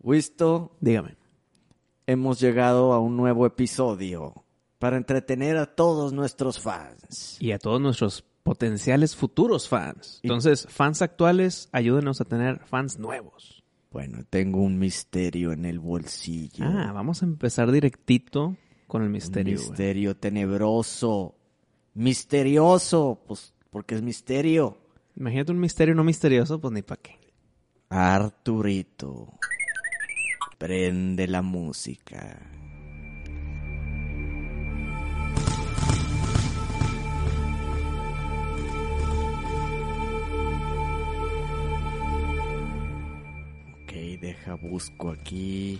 Wisto, Dígame. hemos llegado a un nuevo episodio para entretener a todos nuestros fans. Y a todos nuestros potenciales futuros fans. Entonces, fans actuales, ayúdenos a tener fans nuevos. Bueno, tengo un misterio en el bolsillo. Ah, vamos a empezar directito con el un misterio. misterio tenebroso. Misterioso, pues porque es misterio. Imagínate un misterio no misterioso, pues ni para qué. Arturito. Prende la música. Ok, deja, busco aquí.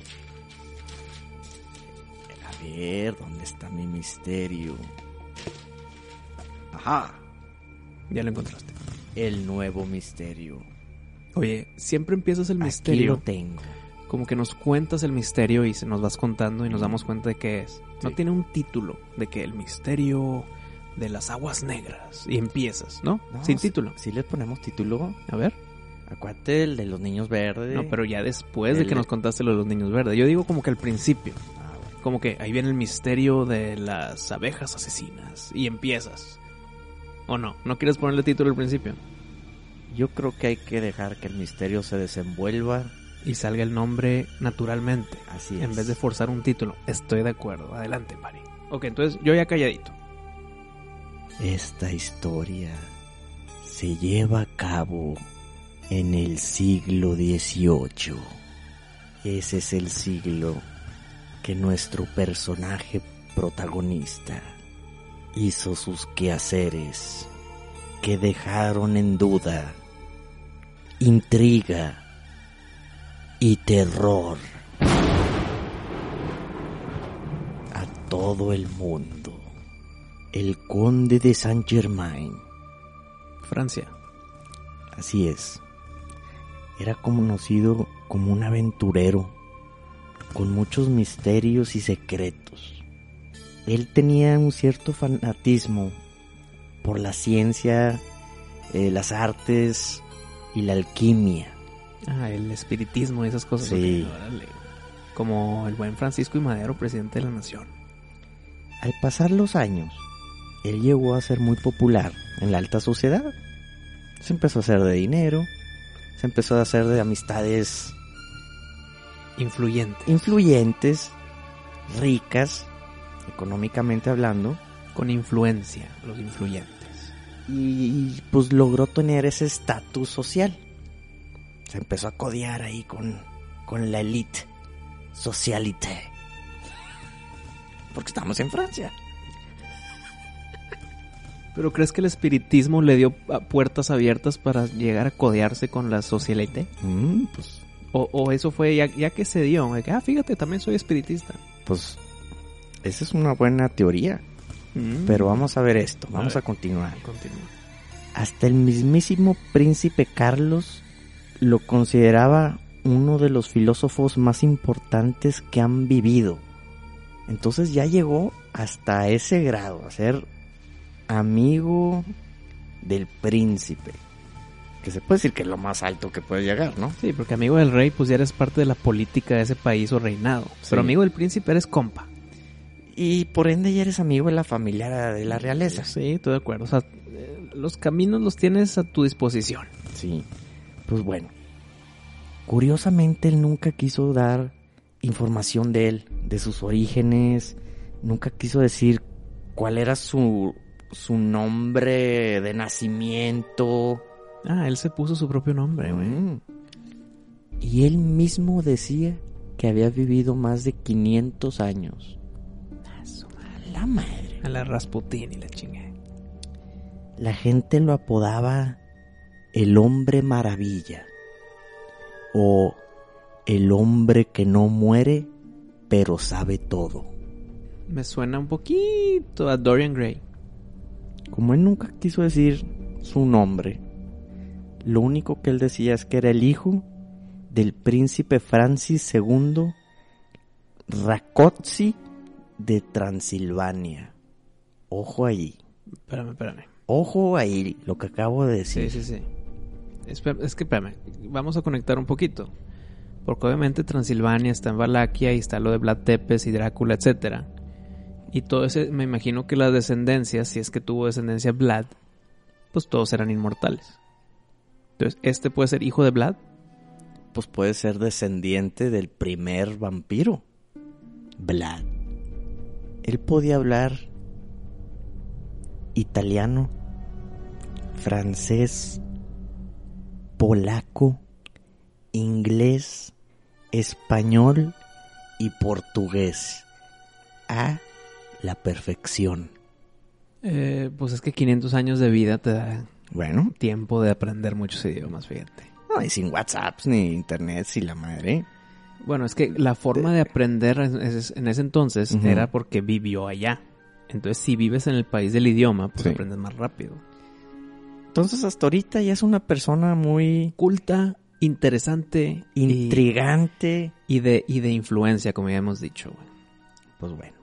A ver, ¿dónde está mi misterio? Ajá, Ya lo encontraste. El nuevo misterio. Oye, siempre empiezas el Aquí misterio. lo tengo. como que nos cuentas el misterio y se nos vas contando y nos damos cuenta de qué es. No tiene un título de que el misterio de las aguas negras y empiezas, ¿no? No, Sin título. Si le ponemos título, A ver. acuérdate el de los niños verdes. No, pero ya después de que nos contaste lo de los niños verdes. Yo digo como que al principio. Ah, bueno. Como que ahí viene el misterio de las abejas asesinas y empiezas. ¿O no? ¿No quieres ponerle título al principio? Yo creo que hay que dejar que el misterio se desenvuelva. Y salga el nombre naturalmente. Así es. En vez de forzar un título. Estoy de acuerdo. Adelante, Mari. Ok, entonces yo ya calladito. Esta historia se lleva a cabo en el siglo XVIII. Ese es el siglo que nuestro personaje protagonista hizo sus quehaceres que dejaron en duda intriga y terror a todo el mundo. El conde de Saint Germain, Francia. así es, era conocido como un aventurero con muchos misterios y secretos. Él tenía un cierto fanatismo por la ciencia, eh, las artes y la alquimia. Ah, el espiritismo y esas cosas. Sí. órale. Como el buen Francisco y Madero, presidente de la nación. Al pasar los años, él llegó a ser muy popular en la alta sociedad. Se empezó a hacer de dinero, se empezó a hacer de amistades Influyente. influyentes, ricas, económicamente hablando, Con influencia, los influyentes. y pues logró tener ese estatus social. Se empezó a codear ahí con, con la elite, socialité. Porque estamos en Francia. ¿Pero crees que el espiritismo le dio puertas abiertas para llegar a codearse con la socialite? Mm, pues, O, o eso fue ya, ya que se dio? de que, ah, fíjate, también soy espiritista. pues, esa es una buena teoría. Mm. Pero vamos a ver esto, vamos A continuar. Continúa. Hasta el mismísimo príncipe Carlos lo consideraba uno de los filósofos más importantes que han vivido. Entonces ya llegó hasta ese grado, a ser amigo del príncipe. Que se puede decir que es lo más alto que puede llegar, ¿no? Sí, porque amigo del rey, pues ya eres parte de la política de ese país o reinado. Sí. Pero amigo del príncipe eres compa. Y por ende ya eres amigo de la familia de la realeza. Sí, estoy de acuerdo. O sea, eh, los caminos los tienes a tu disposición. Sí. Pues bueno. Curiosamente él nunca quiso dar información de él, de sus orígenes, nunca quiso decir cuál era su, su nombre de nacimiento. Ah, él se puso su propio nombre, güey. Mm. Y él mismo decía que había vivido más de 500 años. Ah, su madre. ¡Ah, madre! A la Rasputin y la chingada. La gente lo apodaba el hombre maravilla o el hombre que no muere pero sabe todo. Me suena un poquito a Dorian Gray. Como él nunca quiso decir su nombre, lo único que él decía es que era el hijo del príncipe Francis II Rákóczi de Transilvania. Ojo ahí. Espérame, espérame. Ojo ahí, lo que acabo de decir. Sí, sí, sí. Es que, espérame, vamos a conectar un poquito. Porque obviamente Transilvania está en Valaquia y está lo de Vlad Tepes y Drácula, etcétera. Y todo ese, me imagino que las descendencias, si es que tuvo descendencia Vlad, pues todos eran inmortales. Entonces, ¿este puede ser hijo de Vlad? Pues puede ser descendiente del primer vampiro, Vlad. Él podía hablar italiano, francés, polaco, inglés, español y portugués. A la perfección. Eh, pues es que 500 años de vida te da Bueno, tiempo de aprender muchos idiomas, fíjate. no, y sin WhatsApps ni internet, si la madre. Bueno, es que la forma de aprender en ese, en ese entonces Ujú. era porque vivió allá. Entonces, si vives en el país del idioma, pues Sí. aprendes más rápido. Entonces hasta ahorita ya es una persona muy Culta, interesante intrigante. y de, y de influencia, como ya hemos dicho. güey. Pues bueno.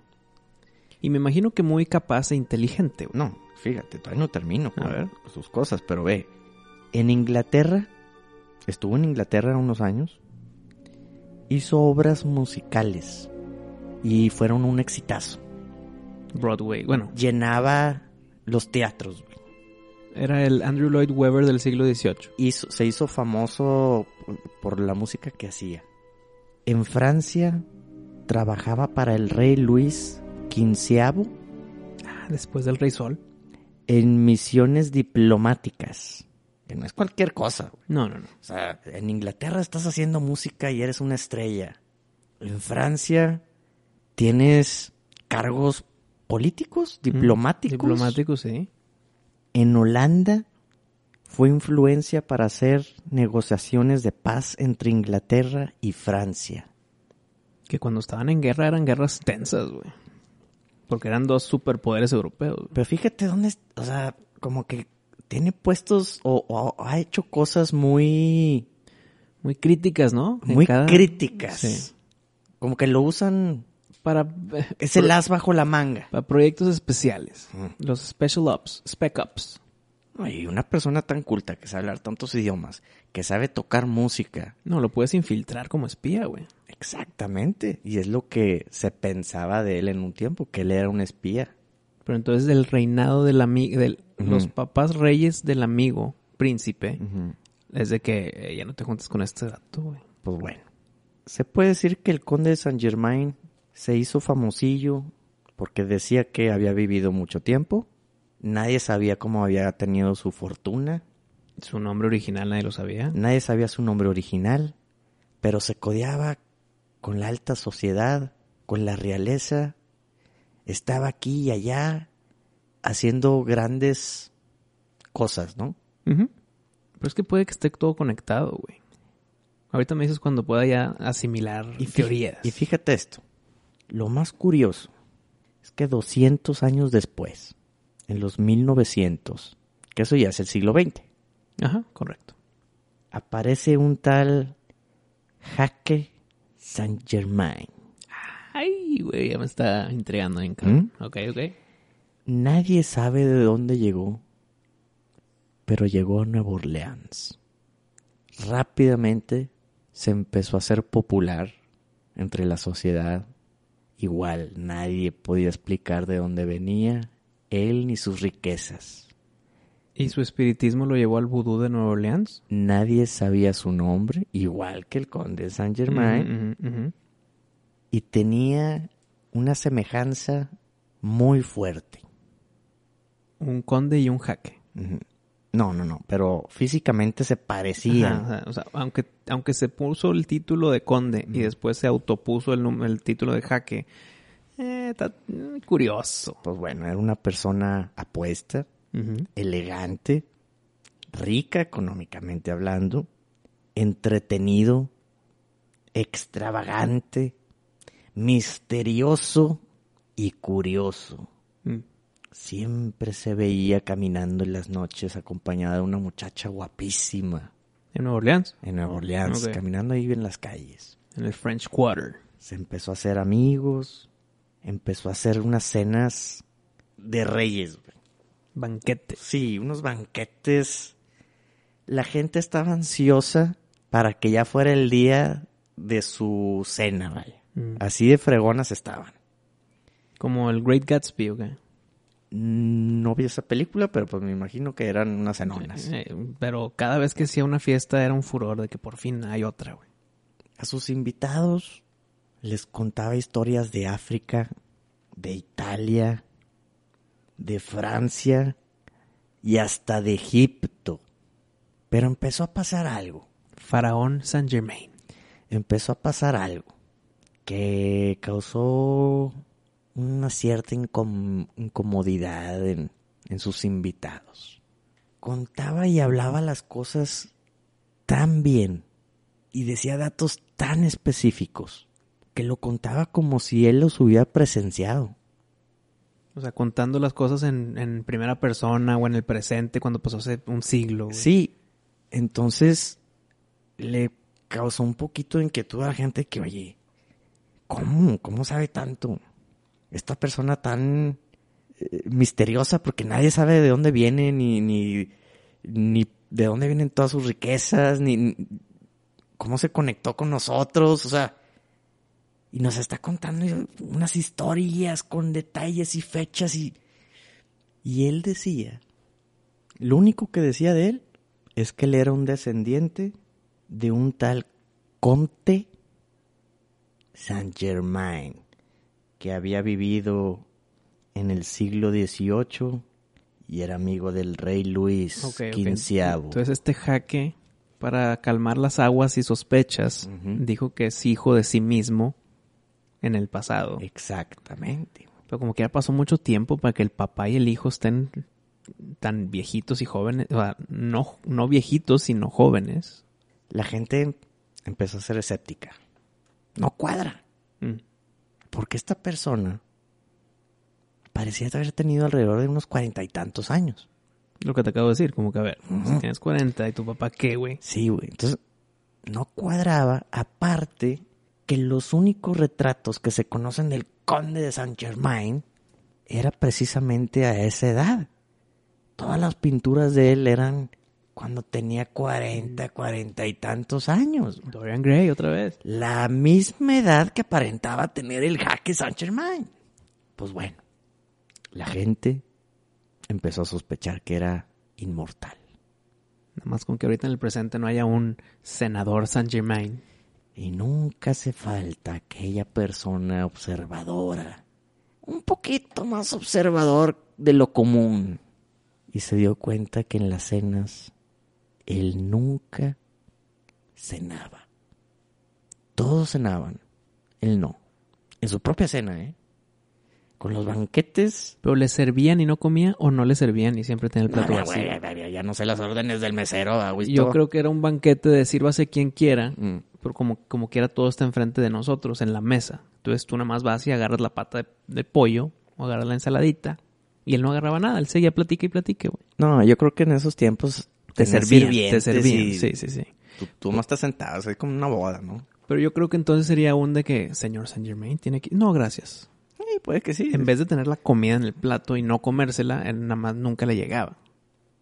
Y me imagino que muy capaz e inteligente. güey. No, fíjate, todavía no termino con A ver. sus cosas, pero ve. En Inglaterra, estuvo en Inglaterra unos años, hizo obras musicales y fueron un exitazo. Broadway. Bueno, Llenaba los teatros. güey. era el Andrew Lloyd Webber del siglo XVIII. Hizo- se hizo famoso por- por la música que hacía. En Francia trabajaba para el rey Luis XV Ah, después del Rey Sol. en misiones diplomáticas. Que no es cualquier cosa. güey. No, no, no. O sea, en Inglaterra estás haciendo música y eres una estrella. En Francia tienes cargos políticos, diplomáticos. Diplomático, sí. En Holanda fue influencia para hacer negociaciones de paz entre Inglaterra y Francia. Que cuando estaban en guerra eran guerras tensas, güey. Porque eran dos superpoderes europeos. güey. Pero fíjate dónde, o sea, como que tiene puestos o, o ha hecho cosas muy, Muy críticas, ¿no? En muy cada- críticas. Sí. Como que lo usan, Para, es el as bajo la manga. para proyectos especiales. Mm. Los Special Ops, Spec Ops. Y una persona tan culta que sabe hablar tantos idiomas, que sabe tocar música, No, lo puedes infiltrar como espía, güey. exactamente. Y es lo que se pensaba de él en un tiempo, que él era un espía. Pero entonces del reinado del amigo, de Ujú. los papás reyes del amigo príncipe, es de que eh, ya no te juntes con este dato, güey. Pues bueno. Se puede decir que el conde de Saint Germain se hizo famosillo porque decía que había vivido mucho tiempo. Nadie sabía cómo había tenido su fortuna. Su nombre original nadie lo sabía. Nadie sabía su nombre original. Pero se codeaba con la alta sociedad, con la realeza. Estaba aquí y allá haciendo grandes cosas, ¿no? Pero es que puede que esté todo conectado, güey. Ahorita me dices cuando pueda ya asimilar Y teorías. Y fíjate esto. Lo más curioso es que 200 años después, en los 1900, que eso ya es el siglo XX, Ajá, correcto. aparece un tal Jaque Saint Germain. Güey, ya me está intrigando en cabrón. Ok, ok. Nadie sabe de dónde llegó, pero llegó a Nueva Orleans. Rápidamente se empezó a hacer popular entre la sociedad. Igual nadie podía explicar de dónde venía él ni sus riquezas. ¿Y su espiritismo lo llevó al vudú de Nueva Orleans? Nadie sabía su nombre, igual que el conde Saint Germain, Ujú, ujú, ujú. Y tenía una semejanza muy fuerte. Un conde y un jaque. No, no, no, pero físicamente se parecían. Ajá, o sea, o sea, aunque, aunque se puso el título de conde y después se autopuso el, el título de jaque, Eh, está curioso. Pues bueno, era una persona apuesta, elegante, rica económicamente hablando, entretenido, extravagante, misterioso y curioso. Mm. Siempre se veía caminando en las noches acompañada de una muchacha guapísima En Nueva Orleans, en Nueva Orleans, caminando ahí en las calles. en el French Quarter. Se empezó a hacer amigos, empezó a hacer unas cenas de reyes. Banquetes. Sí, unos banquetes. La gente estaba ansiosa para que ya fuera el día de su cena, vaya. Mm. Así de fregonas estaban. Como el Great Gatsby, ¿ok? Mm, No vi esa película, pero pues me imagino que eran unas cenonas. Eh, pero cada vez que hacía una fiesta era un furor de que por fin hay otra, güey. A sus invitados les contaba historias de África, de Italia, de Francia y hasta de Egipto. Pero empezó a pasar algo. Faraón Saint Germain. empezó a pasar algo que causó una cierta incom- incomodidad en, en sus invitados. Contaba y hablaba las cosas tan bien y decía datos tan específicos que lo contaba como si él los hubiera presenciado. O sea, contando las cosas en, en primera persona o en el presente cuando pasó hace un siglo. güey. Sí, entonces le causó un poquito de inquietud a la gente que, oye, ¿cómo? ¿Cómo sabe tanto? Esta persona tan eh, misteriosa porque nadie sabe de dónde viene, ni, ni, ni de dónde vienen todas sus riquezas, ni, cómo se conectó con nosotros, o sea, y nos está contando unas historias con detalles y fechas y, y él decía, lo único que decía de él es que él era un descendiente de un tal Comte Saint Germain, que había vivido en el siglo XVIII y era amigo del rey Luis Ok, ok. XV. Entonces este jaque, para calmar las aguas y sospechas, dijo que es hijo de sí mismo en el pasado. Exactamente. Pero como que ya pasó mucho tiempo para que el papá y el hijo estén tan viejitos y jóvenes. O sea, no, no viejitos, sino jóvenes. La gente empezó a ser escéptica. No cuadra. Mm. Porque esta persona parecía haber tenido alrededor de unos cuarenta y tantos años. Lo que te acabo de decir, como que a ver, si tienes 40 y tu papá qué, güey. Sí, güey. Entonces, no cuadraba. Aparte, que los únicos retratos que se conocen del conde de Saint Germain era precisamente a esa edad. Todas las pinturas de él eran cuando tenía 40, 40 y tantos años. Dorian Gray otra vez. La misma edad que aparentaba tener el jaque Saint Germain. Pues bueno, la gente empezó a sospechar que era inmortal. Nada más con que ahorita en el presente no haya un senador Saint Germain. Y nunca hace falta aquella persona observadora, un poquito más observador de lo común. Y se dio cuenta que en las cenas él nunca cenaba. Todos cenaban, él no. En su propia cena, ¿eh? Con los banquetes. Pero le servían y no comía o no le servían y siempre tenía el plato No, vacío. ya no sé las órdenes del mesero. Yo creo que era un banquete de sírvase quien quiera, Mm. pero como, como quiera todo está enfrente de nosotros, en la mesa. Entonces tú nada más vas y agarras la pata de, de pollo o agarras la ensaladita. Y él no agarraba nada, él seguía platique y platique, güey. No, yo creo que en esos tiempos Te servían, te servían. Sí, sí, sí. Tú, tú no estás sentado, es como una boda, ¿no? Pero yo creo que entonces sería un de que, señor Saint Germain, tiene que... No, gracias. Sí, puede que sí. En vez de tener la comida en el plato y no comérsela, él nada más nunca le llegaba.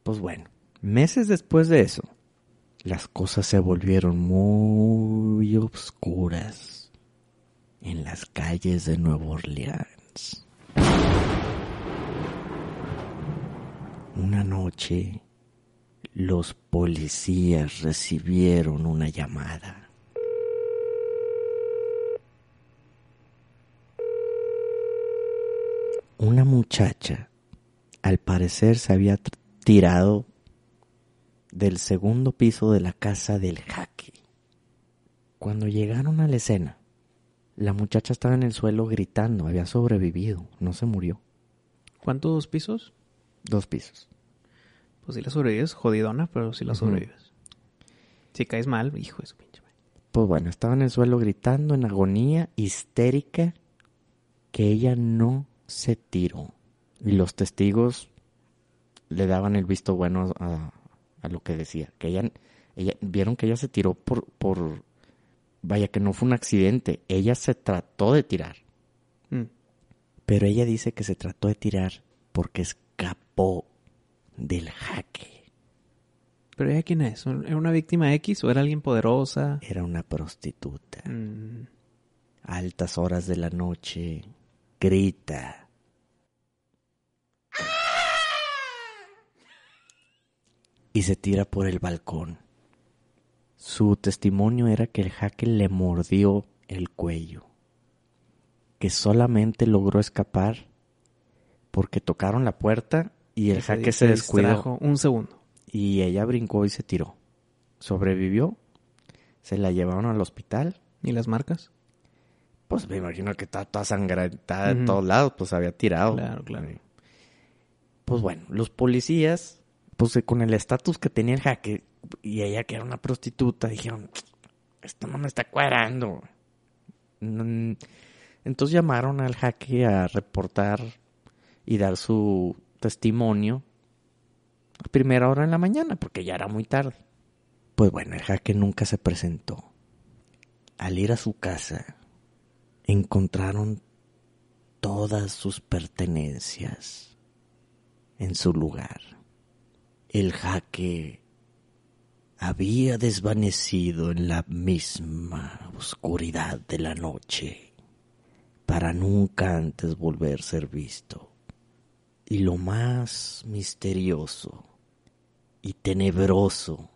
Pues bueno, meses después de eso, las cosas se volvieron muy oscuras en las calles de Nueva Orleans. Una noche, los policías recibieron una llamada. Una muchacha, al parecer, se había tirado del segundo piso de la casa del jaque. Cuando llegaron a la escena, La muchacha estaba en el suelo gritando, había sobrevivido, no se murió. ¿Cuántos pisos? Dos pisos. Pues si la sobrevives, jodidona, pero si la sobrevives. Si caes mal, hijo de su pinche madre. Pues bueno, estaba en el suelo gritando en agonía, histérica, que ella no se tiró. Y los testigos le daban el visto bueno a, a lo que decía. Que ella, ella, vieron que ella se tiró por, por, vaya que no fue un accidente. Ella se trató de tirar. Mm. Pero ella dice que se trató de tirar porque escapó del jaque. ¿Pero ella quién es? ¿Era una víctima X o era alguien poderosa? Era una prostituta. Mm. A altas horas de la noche, grita. Y se tira por el balcón. Su testimonio era que el jaque le mordió el cuello. Que solamente logró escapar porque tocaron la puerta y el Que jaque se descuidó. distrajo Un segundo. Y ella brincó y se tiró. Sobrevivió. Se la llevaron al hospital. ¿Y las marcas? Pues me imagino que estaba toda sangrantada de Ujú. todos lados, pues había tirado. Claro, claro. Pues bueno, los policías, pues eh, con el estatus que tenía el jaque, y ella que era una prostituta, dijeron, esto no me está cuadrando. Entonces llamaron al jaque a reportar y dar su testimonio a primera hora en la mañana, porque ya era muy tarde. Pues bueno, el jaque nunca se presentó. Al ir a su casa, encontraron todas sus pertenencias en su lugar. El jaque había desvanecido en la misma oscuridad de la noche para nunca antes volver a ser visto. Y lo más misterioso y tenebroso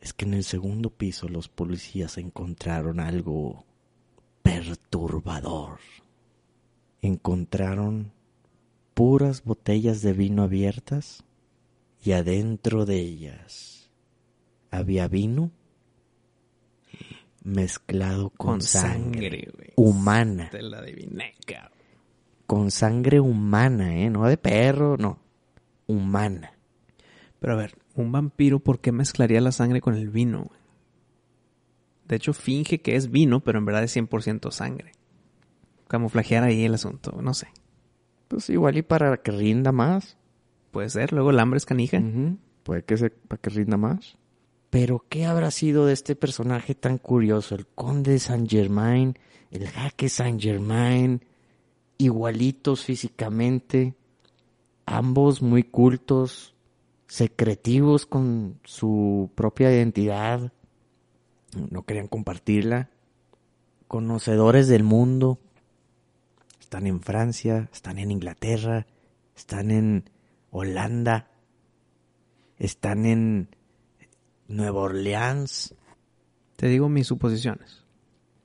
es que en el segundo piso los policías encontraron algo perturbador. Encontraron puras botellas de vino abiertas y adentro de ellas había vino mezclado con, Con sangre, sangre, humana, Te la adiviné, cabrón. Con sangre humana, ¿eh? No de perro, no, humana. Pero a ver, un vampiro, ¿por qué mezclaría la sangre con el vino? De hecho, finge que es vino, pero en verdad es 100% sangre. Camuflajear ahí el asunto, no sé. Pues igual y para que rinda más. Puede ser, luego el hambre es canija. Ujú, Puede que se, para que rinda más. Pero ¿qué habrá sido de este personaje tan curioso? El conde de Saint Germain, el jaque Saint Germain, igualitos físicamente, ambos muy cultos, secretivos con su propia identidad, no querían compartirla, conocedores del mundo, están en Francia, están en Inglaterra, están en Holanda, están en Nueva Orleans. Te digo mis suposiciones.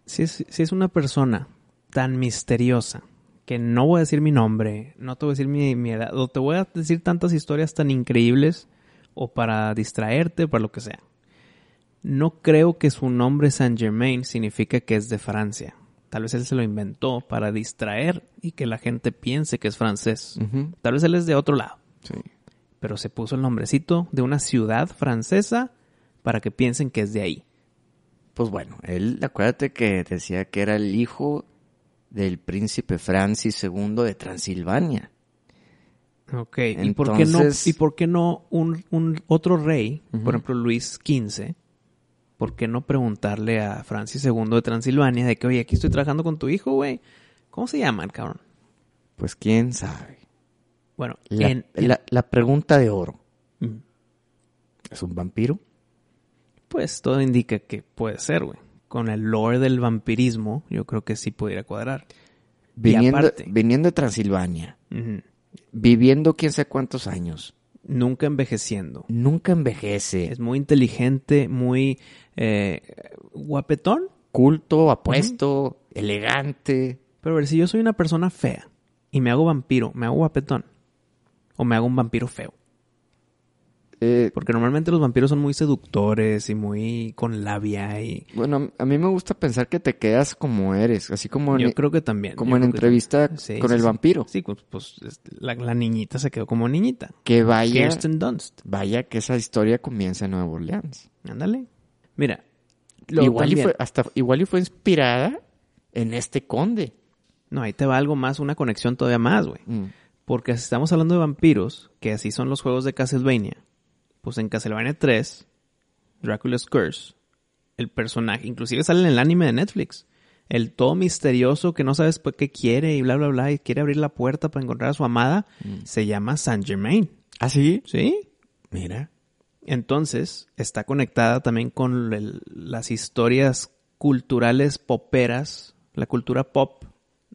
Si es, una persona tan misteriosa que no voy a decir mi nombre, no te voy a decir mi, mi edad, o te voy a decir tantas historias tan increíbles o para distraerte o para lo que sea. No creo que su nombre Saint Germain significa que es de Francia. Tal vez él se lo inventó para distraer y que la gente piense que es francés. Tal vez él es de otro lado. Sí. Pero se puso el nombrecito de una ciudad francesa para que piensen que es de ahí. Pues bueno, él, acuérdate que decía que era el hijo del príncipe Francis II de Transilvania. Ok, ¿y por qué no, Entonces- y por qué no un, un otro rey, por ejemplo Luis XV, por qué no preguntarle a Francis II de Transilvania de que, oye, aquí estoy trabajando con tu hijo, güey? ¿Cómo se llama el cabrón? Pues quién sabe. Bueno, La, en- en- la- la pregunta de oro. ¿Es un vampiro? pues todo indica que puede ser, güey. Con el lore del vampirismo, yo creo que sí pudiera cuadrar. Viniendo, aparte- viniendo de Transilvania, viviendo quién sabe cuántos años, Nunca envejeciendo. nunca envejece, Es muy inteligente, muy eh, guapetón. culto, apuesto, elegante. Pero a ver, si yo soy una persona fea y me hago vampiro, ¿me hago guapetón? ¿O me hago un vampiro feo? Eh, Porque normalmente los vampiros son muy seductores y muy con labia y... bueno, a mí me gusta pensar que te quedas como eres, así como Yo en, creo que también. como yo en entrevista. Sí, con sí, el sí. vampiro. Sí, pues, pues, es- la, la niñita se quedó como niñita. Que vaya, Kirsten Dunst. vaya que esa historia comienza en Nueva Orleans. Ándale. Mira. luego Igual y, también- fue, hasta, igual y fue inspirada en este conde. No, ahí te va algo más, una conexión todavía más, güey. Mm. Porque si estamos hablando de vampiros, que así son los juegos de Castlevania, pues en Castlevania 3, Dracula's Curse, el personaje, inclusive sale en el anime de Netflix, el todo misterioso que no sabes por qué quiere y bla, bla, bla, y quiere abrir la puerta para encontrar a su amada, se llama Saint Germain. ¿Ah, sí? ¿Sí? Mira. Entonces, está conectada también con el- las historias culturales poperas, la cultura pop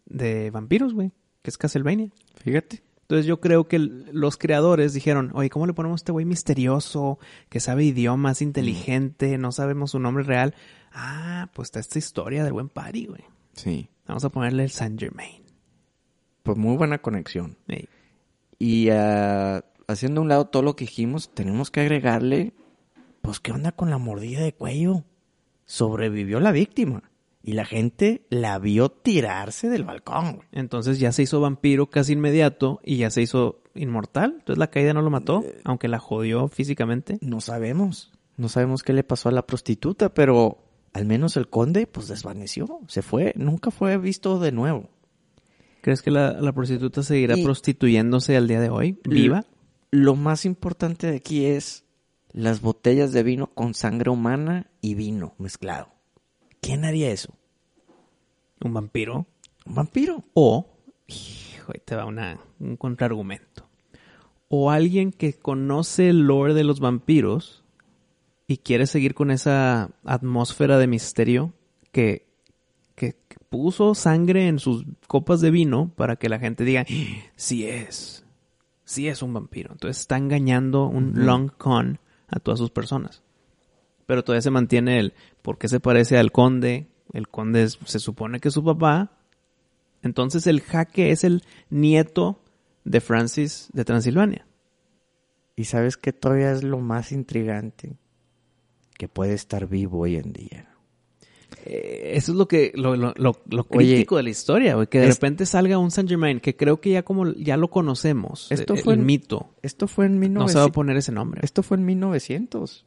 de vampiros, güey, que es Castlevania. Fíjate. Entonces yo creo que los creadores dijeron, oye, ¿cómo le ponemos a este güey misterioso, que sabe idiomas, inteligente, no sabemos su nombre real? Ah, pues está esta historia del buen party, güey. Sí. Vamos a ponerle el Saint Germain. Pues muy buena conexión. Y ah, haciendo a un lado todo lo que dijimos, tenemos que agregarle, pues, ¿qué onda con la mordida de cuello? Sobrevivió la víctima. Y la gente la vio tirarse del balcón, güey. Entonces ya se hizo vampiro casi inmediato y ya se hizo inmortal. Entonces la caída no lo mató, aunque la jodió físicamente. No sabemos. No sabemos qué le pasó a la prostituta, pero al menos el conde, pues, desvaneció. Se fue. Nunca fue visto de nuevo. ¿Crees que la, la prostituta seguirá Y- prostituyéndose al día de hoy? ¿Viva? Lo más importante de aquí es las botellas de vino con sangre humana y vino mezclado. ¿Quién haría eso? ¿Un vampiro? ¿Un vampiro? O, hijo, te va una, un contraargumento. O alguien que conoce el lore de los vampiros y quiere seguir con esa atmósfera de misterio que, que, que puso sangre en sus copas de vino para que la gente diga, sí es, sí es un vampiro. Entonces está engañando un long con a todas sus personas. Pero todavía se mantiene el, ¿por qué se parece al conde? El conde es- se supone que es su papá, entonces el jaque es el nieto de Francis de Transilvania. Y sabes que todavía es lo más intrigante. Que puede estar vivo hoy en día. Eh, eso es lo que lo, lo, lo- lo Oye, crítico de la historia, güey, que de es- repente salga un Saint Germain, que creo que ya como ya lo conocemos, Esto eh, fue el en- mito. Esto fue en No se va a 1900. poner ese nombre. Esto fue en 1900.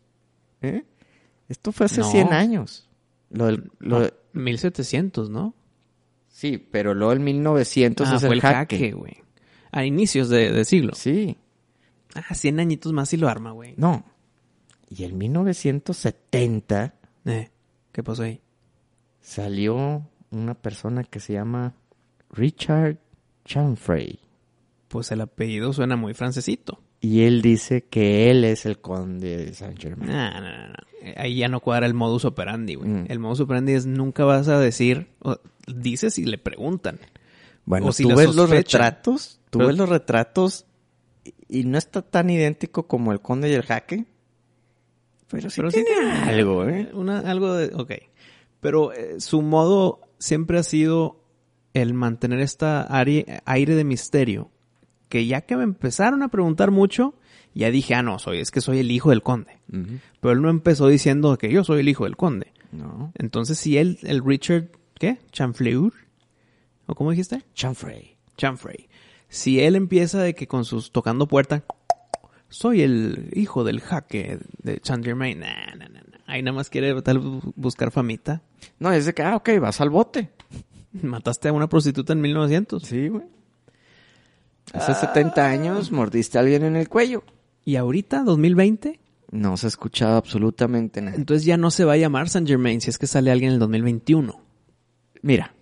¿Eh? Esto fue hace No. 100 años. Lo del, lo No, de- 1700, ¿no? sí, pero luego en 1900 ah, es fue el el jaque. güey. A inicios de, de siglo. Sí, Ah, 100 añitos más y lo arma, güey. no. Y en 1970 Eh, ¿Qué pasó ahí? salió una persona que se llama Richard Chanfrey. Pues el apellido suena muy francesito. Y él dice que él es el conde de Saint Germain. No, no, no, no. Eh, Ahí ya no cuadra el modus operandi, güey. Mm. El modus operandi es nunca vas a decir, o, dices y le preguntan. Bueno, O si tú ves los retratos, tú Pero- ves los retratos y, no está tan idéntico como el conde y el jaque. Pero sí Pero sí tiene tiene algo, ¿eh? Una, algo de, ok. Pero eh, su modo siempre ha sido el mantener esta aire, aire de misterio. Que ya que me empezaron a preguntar mucho, ya dije, ah, no, soy, es que soy el hijo del conde. Pero él no empezó diciendo que yo soy el hijo del conde. No. Entonces, si él, el Richard, ¿qué? Chanfleur, ¿o cómo dijiste? Chanfrey. Chanfrey. Si él empieza de que con sus tocando puerta, soy el hijo del jaque de Saint Germain. Nah, nah, nah. Ahí nada más quiere tal bu- buscar famita. No, es de que, ah, ok, vas al bote. Mataste a una prostituta en 1900. Sí, güey. Hace 70 años mordiste a alguien en el cuello. Y ahorita, 2020, No se ha escuchado absolutamente nada. entonces ya no se va a llamar Saint Germain si es que sale alguien en el 2021. Mira,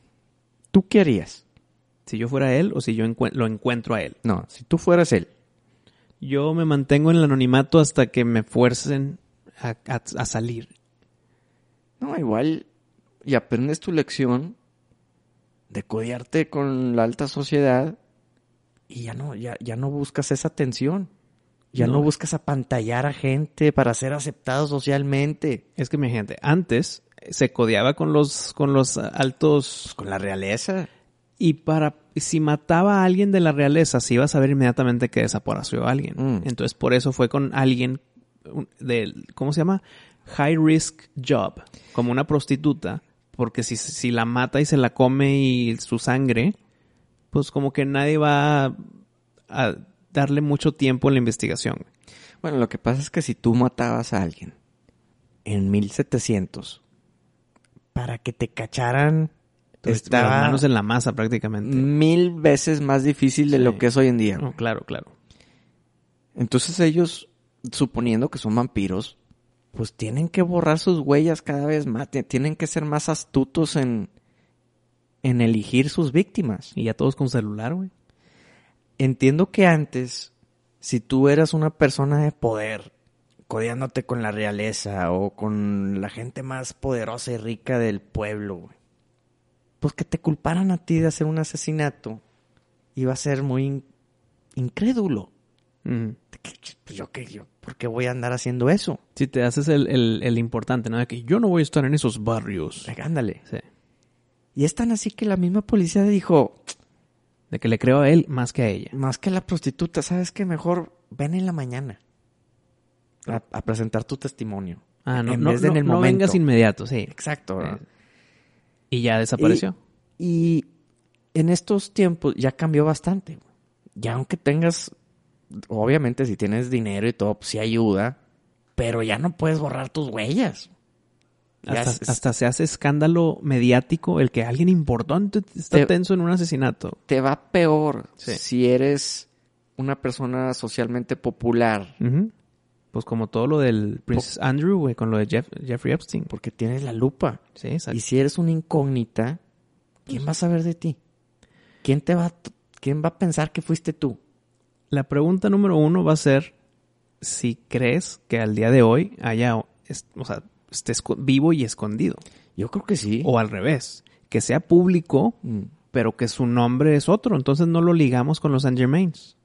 ¿tú qué harías? Si yo fuera él o si yo lo encuentro a él. No, si tú fueras él. Yo me mantengo en el anonimato hasta que me fuercen a, a- a salir. No, igual y aprendes tu lección de codiarte con la alta sociedad y ya no, ya, ya no buscas esa atención. Ya no. No. buscas apantallar a gente para ser aceptado socialmente. Es que mi gente, antes se codeaba con los, con los altos Con la realeza. y para si mataba a alguien de la realeza se iba a saber inmediatamente que desapareció a alguien. Mm. Entonces por eso fue con alguien del, ¿cómo se llama? High risk job, como una prostituta, porque si, si la mata y se la come y su sangre, pues como que nadie va a, a darle mucho tiempo en la investigación. Bueno, lo que pasa es que si tú matabas a alguien En 1700. Para que te cacharan. Estaba las manos en la masa prácticamente. mil veces más difícil de Sí. lo que es hoy en día. No, claro, claro. Entonces ellos, suponiendo que son vampiros, pues tienen que borrar sus huellas cada vez más. Ti- Tienen que ser más astutos en, en elegir sus víctimas. Y ya todos con celular, güey. Entiendo que antes, si tú eras una persona de poder, codeándote con la realeza o con la gente más poderosa y rica del pueblo, güey, pues que te culparan a ti de hacer un asesinato iba a ser muy in- incrédulo. Pues yo qué, yo, ¿por qué voy a andar haciendo eso? Si te haces el, el- el importante, ¿no? De que yo no voy a estar en esos barrios. Ándale. Sí. Y es tan así que la misma policía dijo, De que le creo a él más que a ella. más que la prostituta, ¿sabes qué? Mejor ven en la mañana a, a presentar tu testimonio. Ah, no, En no, vez de en no- el no momento. vengas inmediato, sí. Exacto. Eh, Y ya desapareció. Y en estos tiempos ya cambió bastante. Ya aunque tengas, obviamente si tienes dinero y todo, pues sí ayuda, pero ya no puedes borrar tus huellas. Hasta, es- hasta se hace escándalo mediático el que alguien importante está Te- tenso en un asesinato. Te va peor Sí. si eres una persona socialmente popular. Pues como todo lo del Prince Andrew, güey, con lo de Jeff- Jeffrey Epstein. Porque tienes la lupa. Sí, exacto. Y si eres una incógnita, ¿quién va a saber de ti? ¿Quién te va a, quién va a pensar que fuiste tú? La pregunta número uno va a ser si crees que al día de hoy haya, es- o sea, esté vivo y escondido. Yo creo que sí. O al revés, que sea público, Mm. pero que su nombre es otro. Entonces no lo ligamos con los Saint Germains.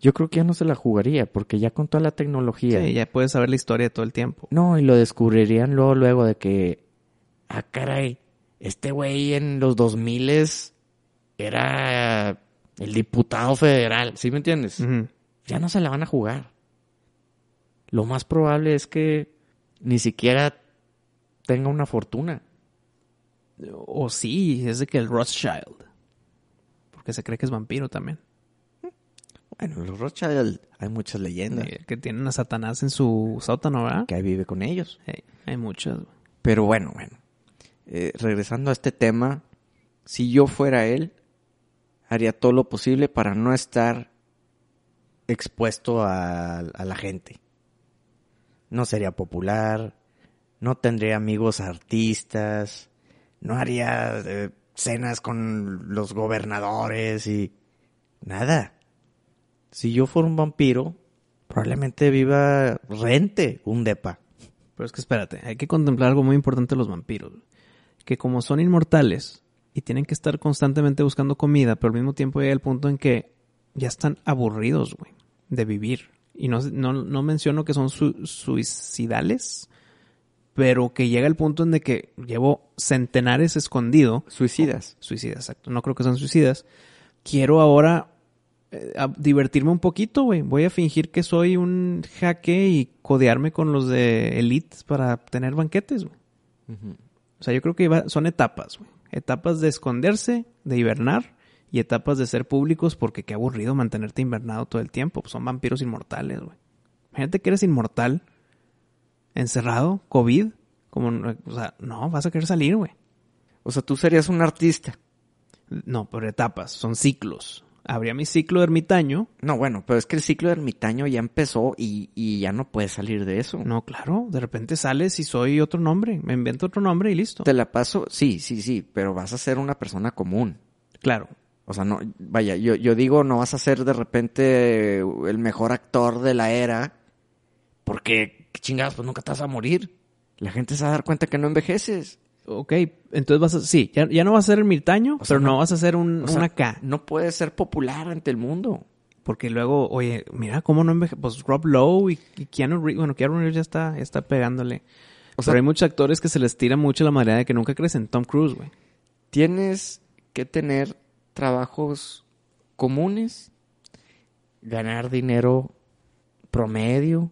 Yo creo que ya no se la jugaría, porque ya con toda la tecnología. Sí, ya puedes saber la historia todo el tiempo. No, y lo descubrirían luego, luego de que, ah, caray, este güey en los 2000 era el diputado federal, ¿sí me entiendes? Ya no se la van a jugar. Lo más probable es que ni siquiera tenga una fortuna. O sí, es de que el Rothschild. Porque se cree que es vampiro también. Bueno, los Rothschild, hay muchas leyendas Que tienen a Satanás en su sótano, ¿verdad? que ahí vive con ellos. Sí, hay muchas. Pero bueno, bueno. Eh, regresando a este tema, si yo fuera él, haría todo lo posible para no estar expuesto a, a la gente. No sería popular, no tendría amigos artistas, no haría eh, cenas con los gobernadores y nada. Si yo fuera un vampiro, probablemente viva rente un depa. Pero es que espérate, hay que contemplar algo muy importante de los vampiros. Que como son inmortales y tienen que estar constantemente buscando comida, pero al mismo tiempo llega el punto en que ya están aburridos, güey, de vivir. Y no, no, no menciono que son su- suicidales, pero que llega el punto en de que llevo centenares escondido. suicidas. Suicidas, exacto. No creo que sean suicidas. Quiero ahora eh, divertirme un poquito, güey. Voy a fingir que soy un jaque y codearme con los de Elite para tener banquetes, güey. O sea, yo creo que son etapas, güey. Etapas de esconderse, de hibernar y etapas de ser públicos porque qué aburrido mantenerte invernado todo el tiempo. Pues son vampiros inmortales, güey. Imagínate que eres inmortal, encerrado, COVID. Como, no- o sea, no, vas a querer salir, güey. O sea, tú serías un artista. No, por etapas, son ciclos. Habría mi ciclo de ermitaño. No, bueno, pero es que el ciclo de ermitaño ya empezó y, y ya no puedes salir de eso. No, claro, de repente sales y soy otro nombre. Me invento otro nombre y listo. Te la paso, sí, sí, sí, pero vas a ser una persona común. Claro. O sea, no, vaya, yo, yo digo, no vas a ser de repente el mejor actor de la era, porque, ¿qué chingados, pues nunca te vas a morir. La gente se va a dar cuenta que no envejeces. Ok, entonces vas a... Sí, ya, ya no vas a ser ermitaño, O sea, pero no, no- vas a ser un, una K. No puedes ser popular ante el mundo. Porque luego, oye, mira cómo no enveje... Pues Rob Lowe y, y Keanu Reeves... Bueno, Keanu Reeves ya está, ya está pegándole. O sea, pero hay muchos actores que se les tira mucho la madera de que nunca crecen. Tom Cruise, güey. tienes que tener trabajos comunes, Ganar dinero promedio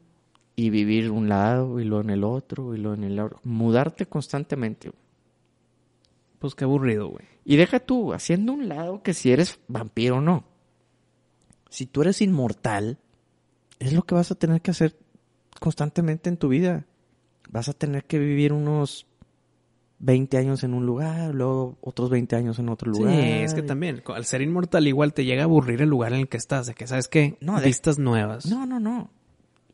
y vivir un lado y luego en el otro y luego en el otro. Mudarte constantemente. güey. Pues qué aburrido, güey. Y deja tú, haciendo un lado que si eres vampiro o no. Si tú eres inmortal, es lo que vas a tener que hacer constantemente en tu vida. Vas a tener que vivir unos 20 años en un lugar, luego otros 20 años en otro Sí, lugar. es que también, al ser inmortal igual te llega a aburrir el lugar en el que estás, de que, ¿sabes qué? No, de- Vistas nuevas. No, no, no.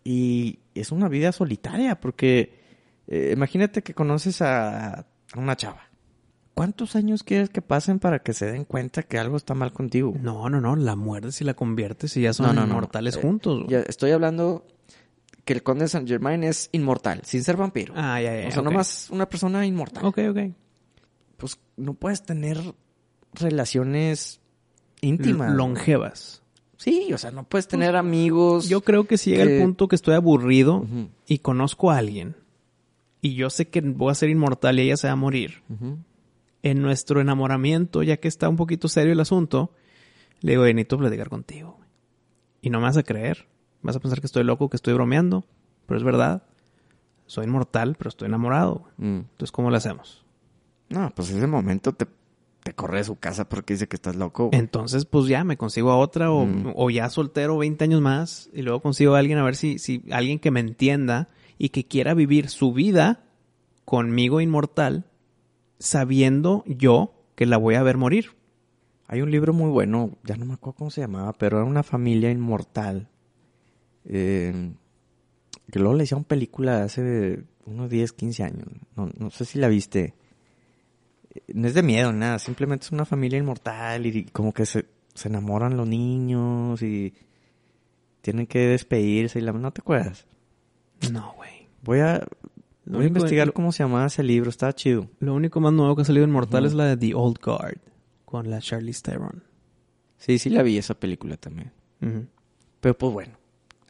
Y es una vida solitaria, porque eh, imagínate que conoces a, a una chava. ¿Cuántos años quieres que pasen para que se den cuenta que algo está mal contigo? No, no, no, la muerdes y la conviertes y ya son No, no, no. inmortales Eh, juntos. Ya estoy hablando que el conde de Saint Germain es inmortal, sin ser vampiro. Ah, ya, ya. o sea, nomás una persona inmortal. Ok, ok. Pues no puedes tener relaciones íntimas. L- Longevas. Sí, o sea, no puedes tener amigos. Yo creo que si llega que- el punto que estoy aburrido y conozco a alguien y yo sé que voy a ser inmortal y ella se va a morir, en nuestro enamoramiento, ya que está un poquito serio el asunto, le digo, "Oye, necesito platicar contigo. güey". Y no me vas a creer. Vas a pensar que estoy loco, que estoy bromeando. Pero es verdad. Soy inmortal, pero estoy enamorado. Mm. Entonces, ¿cómo lo hacemos? No, pues ese momento te, te corre de su casa porque dice que estás loco. güey. Entonces, pues ya me consigo a otra o, Mm. o ya soltero 20 años más y luego consigo a alguien a ver si, si alguien que me entienda y que quiera vivir su vida conmigo inmortal sabiendo yo que la voy a ver morir. Hay un libro muy bueno, ya no me acuerdo cómo se llamaba, pero era una familia inmortal. Eh, que luego le hicieron película hace unos 10, 15 años. No, no sé si la viste. Eh, No es de miedo, nada. Simplemente es una familia inmortal y como que se, se enamoran los niños y tienen que despedirse. Y la, ¿No te acuerdas? No, güey. Voy a, Lo voy a investigar cómo se llamaba ese libro. Estaba chido. Lo único más nuevo que ha salido inmortal Ujú. es la de The Old Guard con la Charlize Theron. Sí, sí la vi esa película también. Pero pues bueno,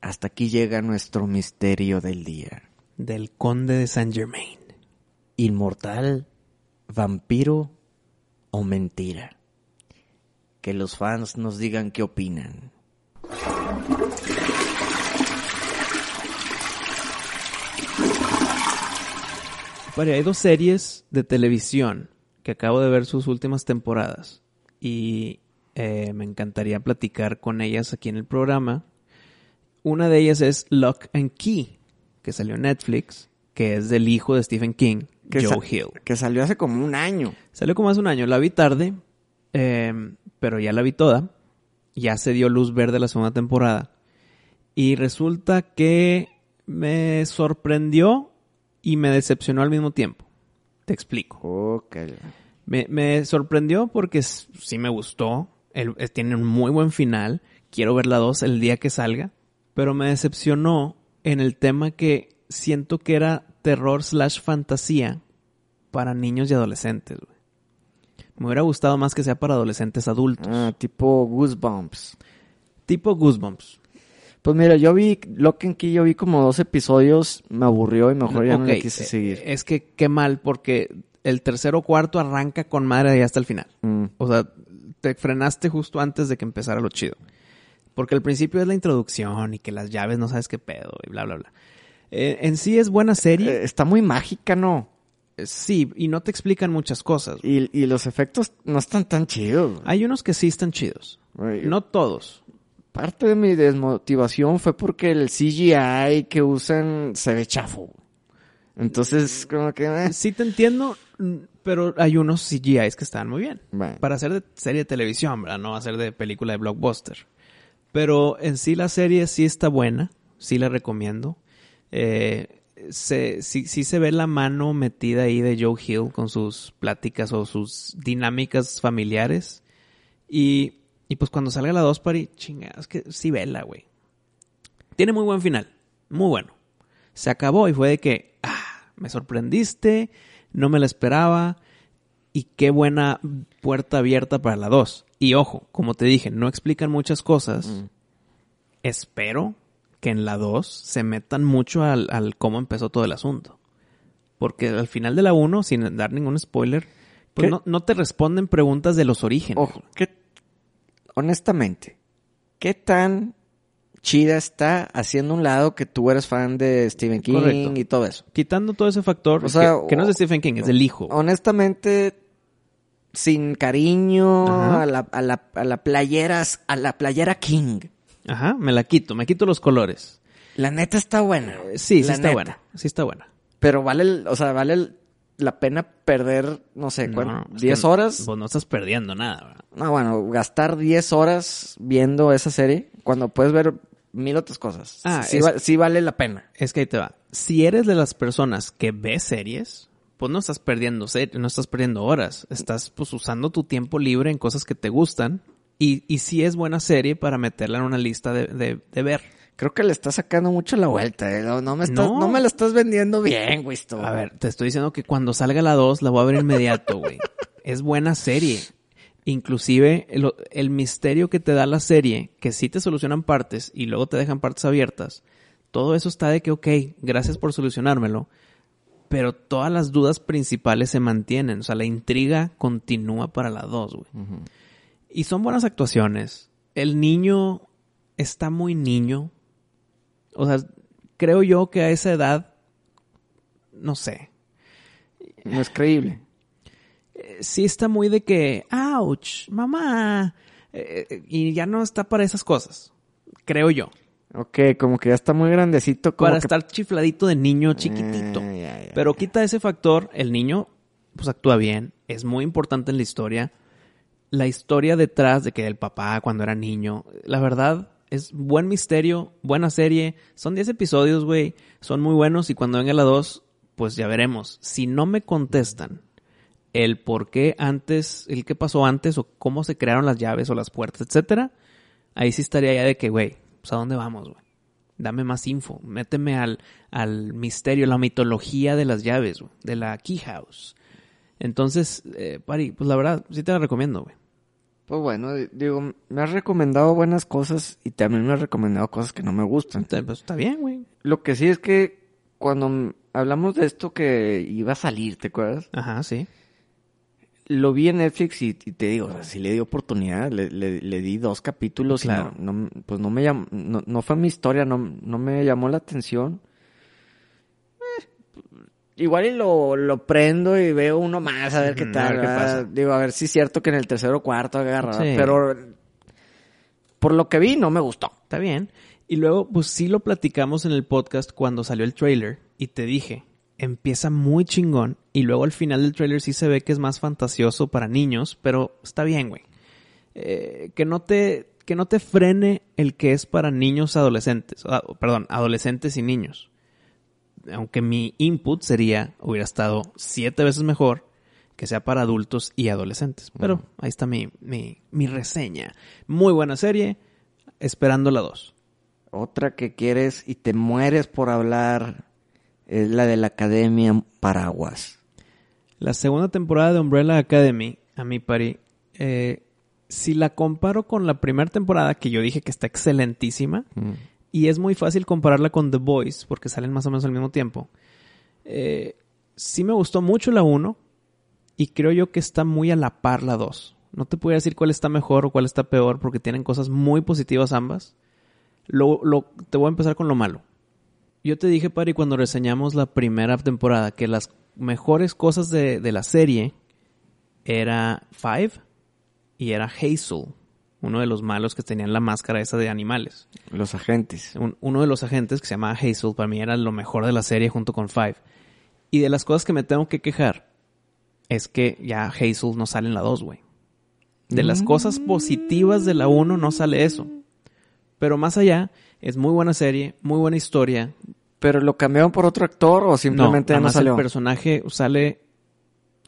hasta aquí llega nuestro misterio del día. Del Conde de Saint Germain. ¿Inmortal, vampiro o mentira? Que los fans nos digan qué opinan. Pare, hay dos series de televisión que acabo de ver sus últimas temporadas y eh, me encantaría platicar con ellas aquí en el programa. Una de ellas es Lock and Key, que salió en Netflix, que es del hijo de Stephen King, Que Joe Hill. Que salió hace como un año. Salió como hace un año, la vi tarde, eh, pero ya la vi toda. Ya se dio luz verde la segunda temporada. Y resulta que me sorprendió y me decepcionó al mismo tiempo. Te explico. Ok. Me, me sorprendió porque sí me gustó. El- eh, tiene un muy buen final. Quiero ver la 2 el día que salga. Pero me decepcionó en el tema que siento que era terror slash fantasía para niños y adolescentes. güey. Me hubiera gustado más que sea para adolescentes adultos. Ah, tipo Goosebumps. Tipo Goosebumps. Pues mira, yo vi Lock and Key, yo vi como dos episodios, me aburrió y mejor ya no le quise eh, seguir. Es que qué mal porque el tercero o cuarto arranca con madre y hasta el final. Mm. O sea, te frenaste justo antes de que empezara lo chido. Porque al principio es la introducción y que las llaves no sabes qué pedo y bla, bla, bla. Eh, en sí es buena serie. Eh, está muy mágica, ¿no? Eh, sí, y no te explican muchas cosas. Y, y los efectos no están tan chidos. Hay unos que sí están chidos. No todos. Parte de mi desmotivación fue porque el CGI que usan se ve chafo. Entonces, como que... eh, Sí te entiendo, mm, pero hay unos CGIs que están muy bien. bueno. Para hacer de serie de televisión, ¿verdad? No hacer de película de blockbuster. Pero en sí la serie sí está buena. Sí la recomiendo. Eh, se, sí, sí se ve la mano metida ahí de Joe Hill con sus pláticas o sus dinámicas familiares. Y, y pues cuando salga la 2, pari, chinga, es que sí vela, güey. Tiene muy buen final. Muy bueno. Se acabó y fue de que, ah, me sorprendiste, no me la esperaba. Y qué buena puerta abierta para la 2. Y ojo, como te dije, no explican muchas cosas. Mm. Espero que en la 2 se metan mucho al, al cómo empezó todo el asunto. Porque al final de la 1, sin dar ningún spoiler, pues no, no te responden preguntas de los orígenes. Ojo, ¿qué, honestamente, ¿qué tan chida está haciendo un lado que tú eres fan de Stephen King Correcto. y todo eso. Quitando todo ese factor, O sea, que, que no es de Stephen King, es del hijo. Honestamente, sin cariño a la, a la, a la playera, a la playera King. Ajá, me la quito, me quito los colores. La neta está buena. Eh, Sí, sí La está neta. buena, sí está buena. Pero vale, el- o sea, vale el- la pena perder, no sé, No, es ¿10 que horas? Vos no estás perdiendo nada, ¿verdad? No, bueno, gastar 10 horas viendo esa serie cuando puedes ver mil otras cosas. Ah, sí, es- va- sí vale la pena. Es que ahí te va. Si eres de las personas que ve series, pues no estás perdiendo no estás perdiendo horas. Estás pues usando tu tiempo libre en cosas que te gustan. Y, y sí es buena serie para meterla en una lista de, de- de ver. Creo que le estás sacando mucho la vuelta. ¿eh? No, no me estás, No. no. me la estás vendiendo bien, güey. A ver, te estoy diciendo que cuando salga la 2 la voy a ver inmediato, güey. es buena serie. Inclusive el, el misterio que te da la serie, que sí te solucionan partes y luego te dejan partes abiertas, todo eso está de que, ok, gracias por solucionármelo, pero todas las dudas principales se mantienen, o sea, la intriga continúa para la 2, güey. Y son buenas actuaciones. El niño está muy niño. O sea, creo yo que a esa edad, no sé, No es creíble. eh, sí está muy de que, ouch, mamá, eh, eh, y ya no está para esas cosas, creo yo. Ok, como que ya está muy grandecito. Como Para que- estar chifladito de niño chiquitito. Ya, ya, Pero quita ese factor, el niño pues actúa bien, es muy importante en la historia. La historia detrás de que el papá cuando era niño, la verdad es buen misterio, buena serie, son 10 episodios, güey, son muy buenos y cuando venga la 2, pues ya veremos. Si no me contestan el por qué antes, el qué pasó antes o cómo se crearon las llaves o las puertas, etcétera, ahí sí estaría ya de que, güey, pues a dónde vamos, güey. Dame más info, méteme al, al misterio, la mitología de las llaves, güey, de la Key House. Entonces, eh, Pari, pues la verdad, sí te la recomiendo, güey. Pues bueno, di- digo, me has recomendado buenas cosas y también me has recomendado cosas que no me gustan. Pues está bien, güey. Lo que sí es que cuando hablamos de esto que iba a salir, ¿te acuerdas? Ajá, sí. Lo vi en Netflix y, y te digo, o sea, sí le di oportunidad, le, le- le di dos capítulos Claro. y no, no- pues no me llamó, no, no fue mi historia, no, no me llamó la atención. Eh, igual y lo, lo prendo y veo uno más a ver qué a tal. ver qué pasa. Digo, a ver si es cierto que en el tercero o cuarto agarra, Sí. pero por lo que vi no me gustó. Está bien. Y luego, pues sí lo platicamos en el podcast cuando salió el trailer y te dije, empieza muy chingón y luego al final del trailer sí se ve que es más fantasioso para niños, pero está bien, güey. Eh, que no te que no te frene el que es para niños adolescentes, ah, perdón, adolescentes y niños. Aunque mi input sería, hubiera estado siete veces mejor que sea para adultos y adolescentes. Pero ahí está mi, mi, mi reseña. Muy buena serie, esperando la 2. Otra que quieres y te mueres por hablar es la de la Academia Paraguas. La segunda temporada de Umbrella Academy, a mi pari, eh, si la comparo con la primera temporada, que yo dije que está excelentísima, y es muy fácil compararla con The Boys, porque salen más o menos al mismo tiempo, eh, sí me gustó mucho la 1, y creo yo que está muy a la par la 2. No te puedo decir cuál está mejor o cuál está peor, porque tienen cosas muy positivas ambas. Lo, lo, te voy a empezar con lo malo. Yo te dije, Pari, cuando reseñamos la primera temporada, que las mejores cosas de, de la serie era Five y era Hazel, uno de los malos que tenían la máscara esa de animales. Los agentes. Un- uno de los agentes que se llamaba Hazel, para mí era lo mejor de la serie junto con Five. Y de las cosas que me tengo que quejar, es que ya Hazel no sale en la 2, güey. De las cosas positivas de la 1 no sale eso. Pero más allá, es muy buena serie, muy buena historia, ¿Pero lo cambiaron por otro actor o simplemente no, no nada más salió? el personaje sale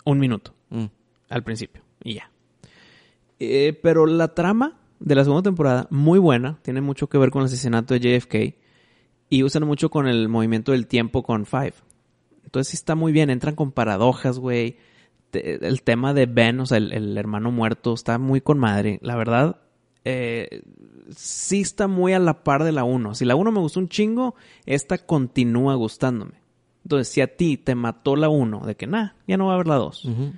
un minuto Mm. al principio y ya. Eh, pero la trama de la segunda temporada, muy buena, tiene mucho que ver con el asesinato de JFK y usan mucho con el movimiento del tiempo con Five. Entonces sí está muy bien, entran con paradojas, güey. Te- El tema de Ben, o sea, el, el hermano muerto, está muy con madre. La verdad, eh, sí está muy a la par de la 1. Si la 1 me gustó un chingo, esta continúa gustándome. Entonces, si a ti te mató la 1, de que nada, ya no va a haber la 2, Ujú.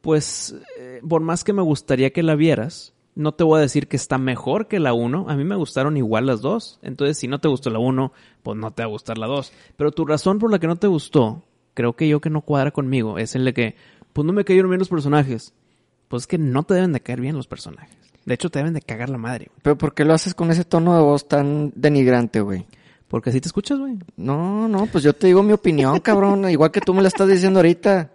pues eh, por más que me gustaría que la vieras, No te voy a decir que está mejor que la 1. A mí me gustaron igual las dos. Entonces, si no te gustó la 1, pues no te va a gustar la 2. Pero tu razón por la que no te gustó, creo que yo que no cuadra conmigo, es el de que, pues no me cayeron bien los personajes. Pues es que no te deben de caer bien los personajes. De hecho, te deben de cagar la madre. güey. Pero ¿por qué lo haces con ese tono de voz tan denigrante, güey? Porque así te escuchas, güey. No, no, pues yo te digo mi opinión, cabrón. Igual que tú me la estás diciendo ahorita.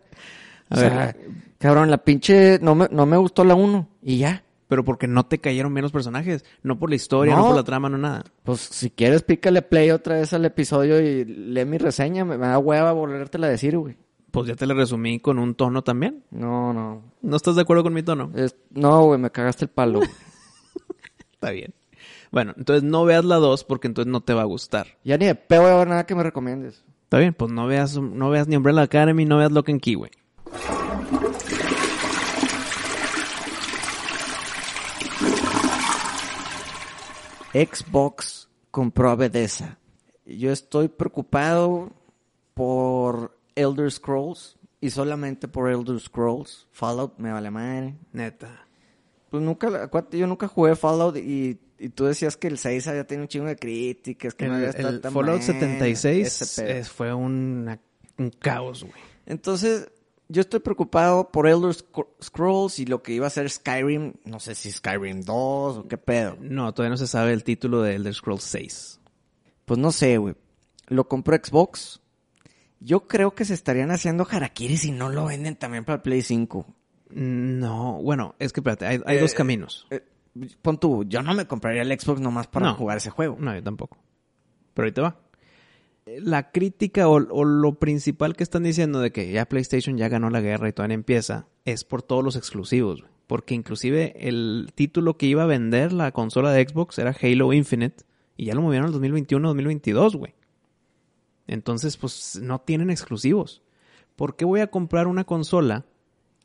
A O ver. sea, cabrón, la pinche... No me, no me gustó la 1 y ya. Pero porque no te cayeron bien los personajes. No por la historia, no, No. por la trama, no nada. Pues si quieres, pícale play otra vez al episodio y lee mi reseña. Me, me da hueva volvértela a decir, güey. Pues ya te la resumí con un tono también. No, no. ¿No estás de acuerdo con mi tono? Es- no, güey, me cagaste el palo. Está bien. Bueno, entonces no veas la 2 porque entonces no te va a gustar. ya ni de pedo voy a ver nada que me recomiendes. Está bien, pues no veas, no veas ni Umbrella Academy, no veas Lock and Key, güey. Xbox compró a Bethesda. Yo estoy preocupado por Elder Scrolls y solamente por Elder Scrolls. Fallout me vale madre. Neta. Pues nunca, yo nunca jugué Fallout y, y tú decías que el 6 había tenido un chingo de críticas, que El, no había estado el tan Fallout bueno, 76 ese pedo. es- fue una- un caos, güey. Entonces, yo estoy preocupado por Elder Scro- Scrolls y lo que iba a ser Skyrim. No sé si Skyrim 2 o qué pedo. No, todavía no se sabe el título de Elder Scrolls 6. Pues no sé, güey. Lo compró Xbox. Yo creo que se estarían haciendo harakiri si no lo venden también para el Play 5. No, bueno, es que espérate, hay, hay Eh, dos caminos. Eh, pon tú, yo no me compraría el Xbox nomás para No. jugar ese juego. No, yo tampoco. Pero ahí te va. La crítica o, o lo principal que están diciendo de que ya PlayStation ya ganó la guerra y todavía no empieza es por todos los exclusivos. güey. Porque inclusive el título que iba a vender la consola de Xbox era Halo Infinite y ya lo movieron al 2021-2022, güey. Entonces, pues no tienen exclusivos. ¿Por qué voy a comprar una consola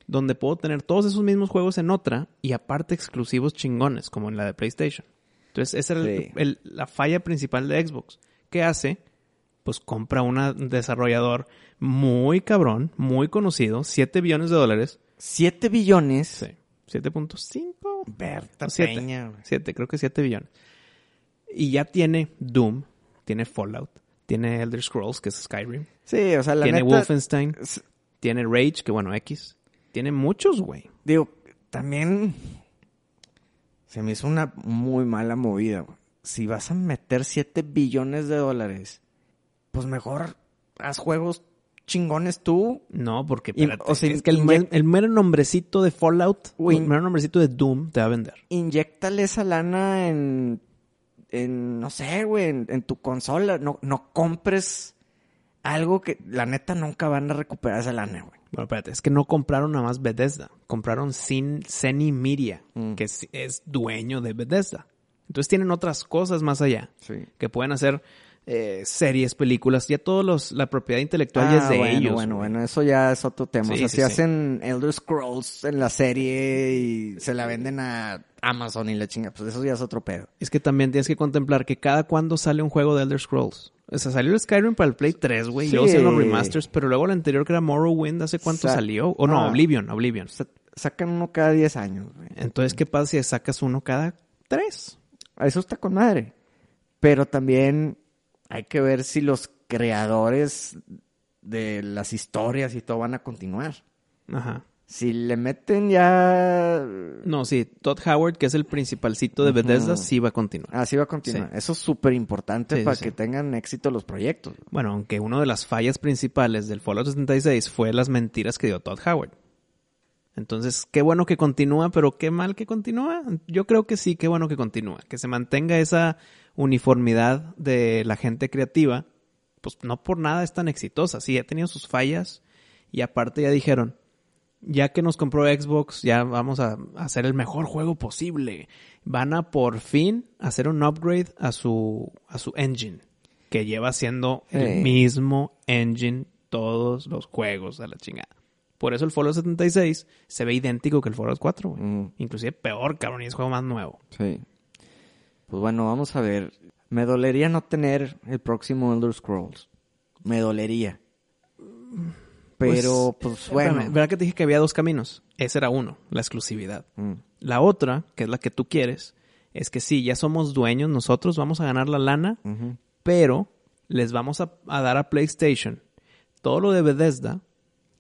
donde puedo tener todos esos mismos juegos en otra y aparte exclusivos chingones como en la de PlayStation? Entonces, esa era el- Sí. el- la falla principal de Xbox. ¿Qué hace? Pues compra un desarrollador muy cabrón, muy conocido, 7 billones de dólares. 7 billones. Sí, 7.5. Berta Siete. Peña, güey. 7, creo que 7 billones. Y ya tiene Doom, tiene Fallout, tiene Elder Scrolls, que es Skyrim, Sí, o sea, la tiene neta... Wolfenstein, tiene Rage, que bueno, X. Tiene muchos, güey. Digo, también se me hizo una muy mala movida. güey. Si vas a meter 7 billones de dólares, pues mejor haz juegos chingones tú. No, porque espérate, o sea, es que el, mero nombrecito de Fallout, el mero nombrecito de Doom te va a vender. Inyéctale esa lana en, en no sé, güey, en, en tu consola. No, no compres algo que la neta nunca van a recuperar esa lana, güey. Bueno, espérate, es que no compraron nada más Bethesda, compraron Sin Seny Media, Mm. que es, es dueño de Bethesda. Entonces tienen otras cosas más allá, Sí. que pueden hacer eh, series, películas, ya todos los, la propiedad intelectual ya es de Ah, bueno, ellos. Bueno, güey. bueno, eso ya es otro tema. o sea, sí, si sí. hacen Elder Scrolls en la serie y se la venden a Amazon y la chinga, pues eso ya es otro pedo. Es que también tienes que contemplar que cada cuando sale un juego de Elder Scrolls. O sea, salió el Skyrim para el Play 3, güey, y luego hicieron los remasters, pero luego el anterior que era Morrowind, ¿hace cuánto Sa- salió? O no, Ah. Oblivion, Oblivion. Sa- sacan uno cada 10 años, güey. Entonces, ¿qué pasa si sacas uno cada tres? Eso está con madre. Pero también hay que ver si los creadores de las historias y todo van a continuar. Ajá. Si le meten ya... No, sí, Todd Howard, que es el principalcito de. Bethesda, sí va a continuar. Así va a continuar. Sí. Eso es súper importante Sí, sí, para sí. que tengan éxito los proyectos. Bueno, aunque una de las fallas principales del Fallout 76 fue las mentiras que dio Todd Howard. Entonces, qué bueno que continúa, pero qué mal que continúa. Yo creo que sí, qué bueno que continúa. Que se mantenga esa uniformidad de la gente creativa. Pues no por nada es tan exitosa. Sí, ha tenido sus fallas. Y aparte ya dijeron, ya que nos compró Xbox, ya vamos a hacer el mejor juego posible. Van a por fin hacer un upgrade a su, a su engine. Que lleva siendo el mismo engine todos los juegos a la chingada. Por eso el Fallout 76 se ve idéntico que el Fallout 4, güey. Mm. Inclusive peor, cabrón, y es juego más nuevo. Sí. Pues bueno, vamos a ver. Me dolería no tener el próximo Elder Scrolls. Me dolería. Pero, pues, bueno. Espérame, ¿Verdad que te dije que había dos caminos? Ese era uno, la exclusividad. Mm. La otra, que es la que tú quieres, es que sí, ya somos dueños nosotros, vamos a ganar la lana, pero les vamos a, a dar a PlayStation todo lo de Bethesda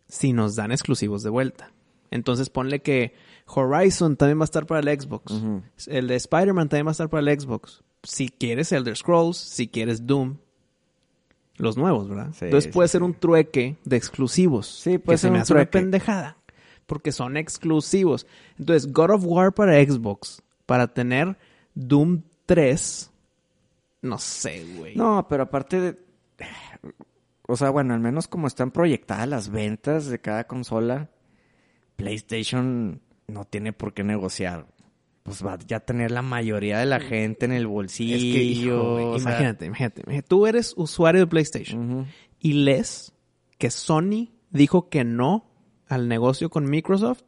si nos dan exclusivos de vuelta. Entonces ponle que Horizon también va a estar para el Xbox. El de Spider-Man también va a estar para el Xbox. Si quieres Elder Scrolls, si quieres Doom. Los nuevos, ¿verdad? Sí, Entonces puede sí, ser un trueque de exclusivos. Sí, puede que se ser me un hace una trueque. pendejada. Porque son exclusivos. Entonces, God of War para Xbox. Para tener Doom 3. No sé, güey. No, pero aparte de... O sea, bueno, al menos como están proyectadas las ventas de cada consola, PlayStation no tiene por qué negociar. Pues va ya a tener la mayoría de la gente en el bolsillo. Es que, hijo, güey, o sea- imagínate, imagínate, imagínate. Tú eres usuario de PlayStation y lees que Sony dijo que no al negocio con Microsoft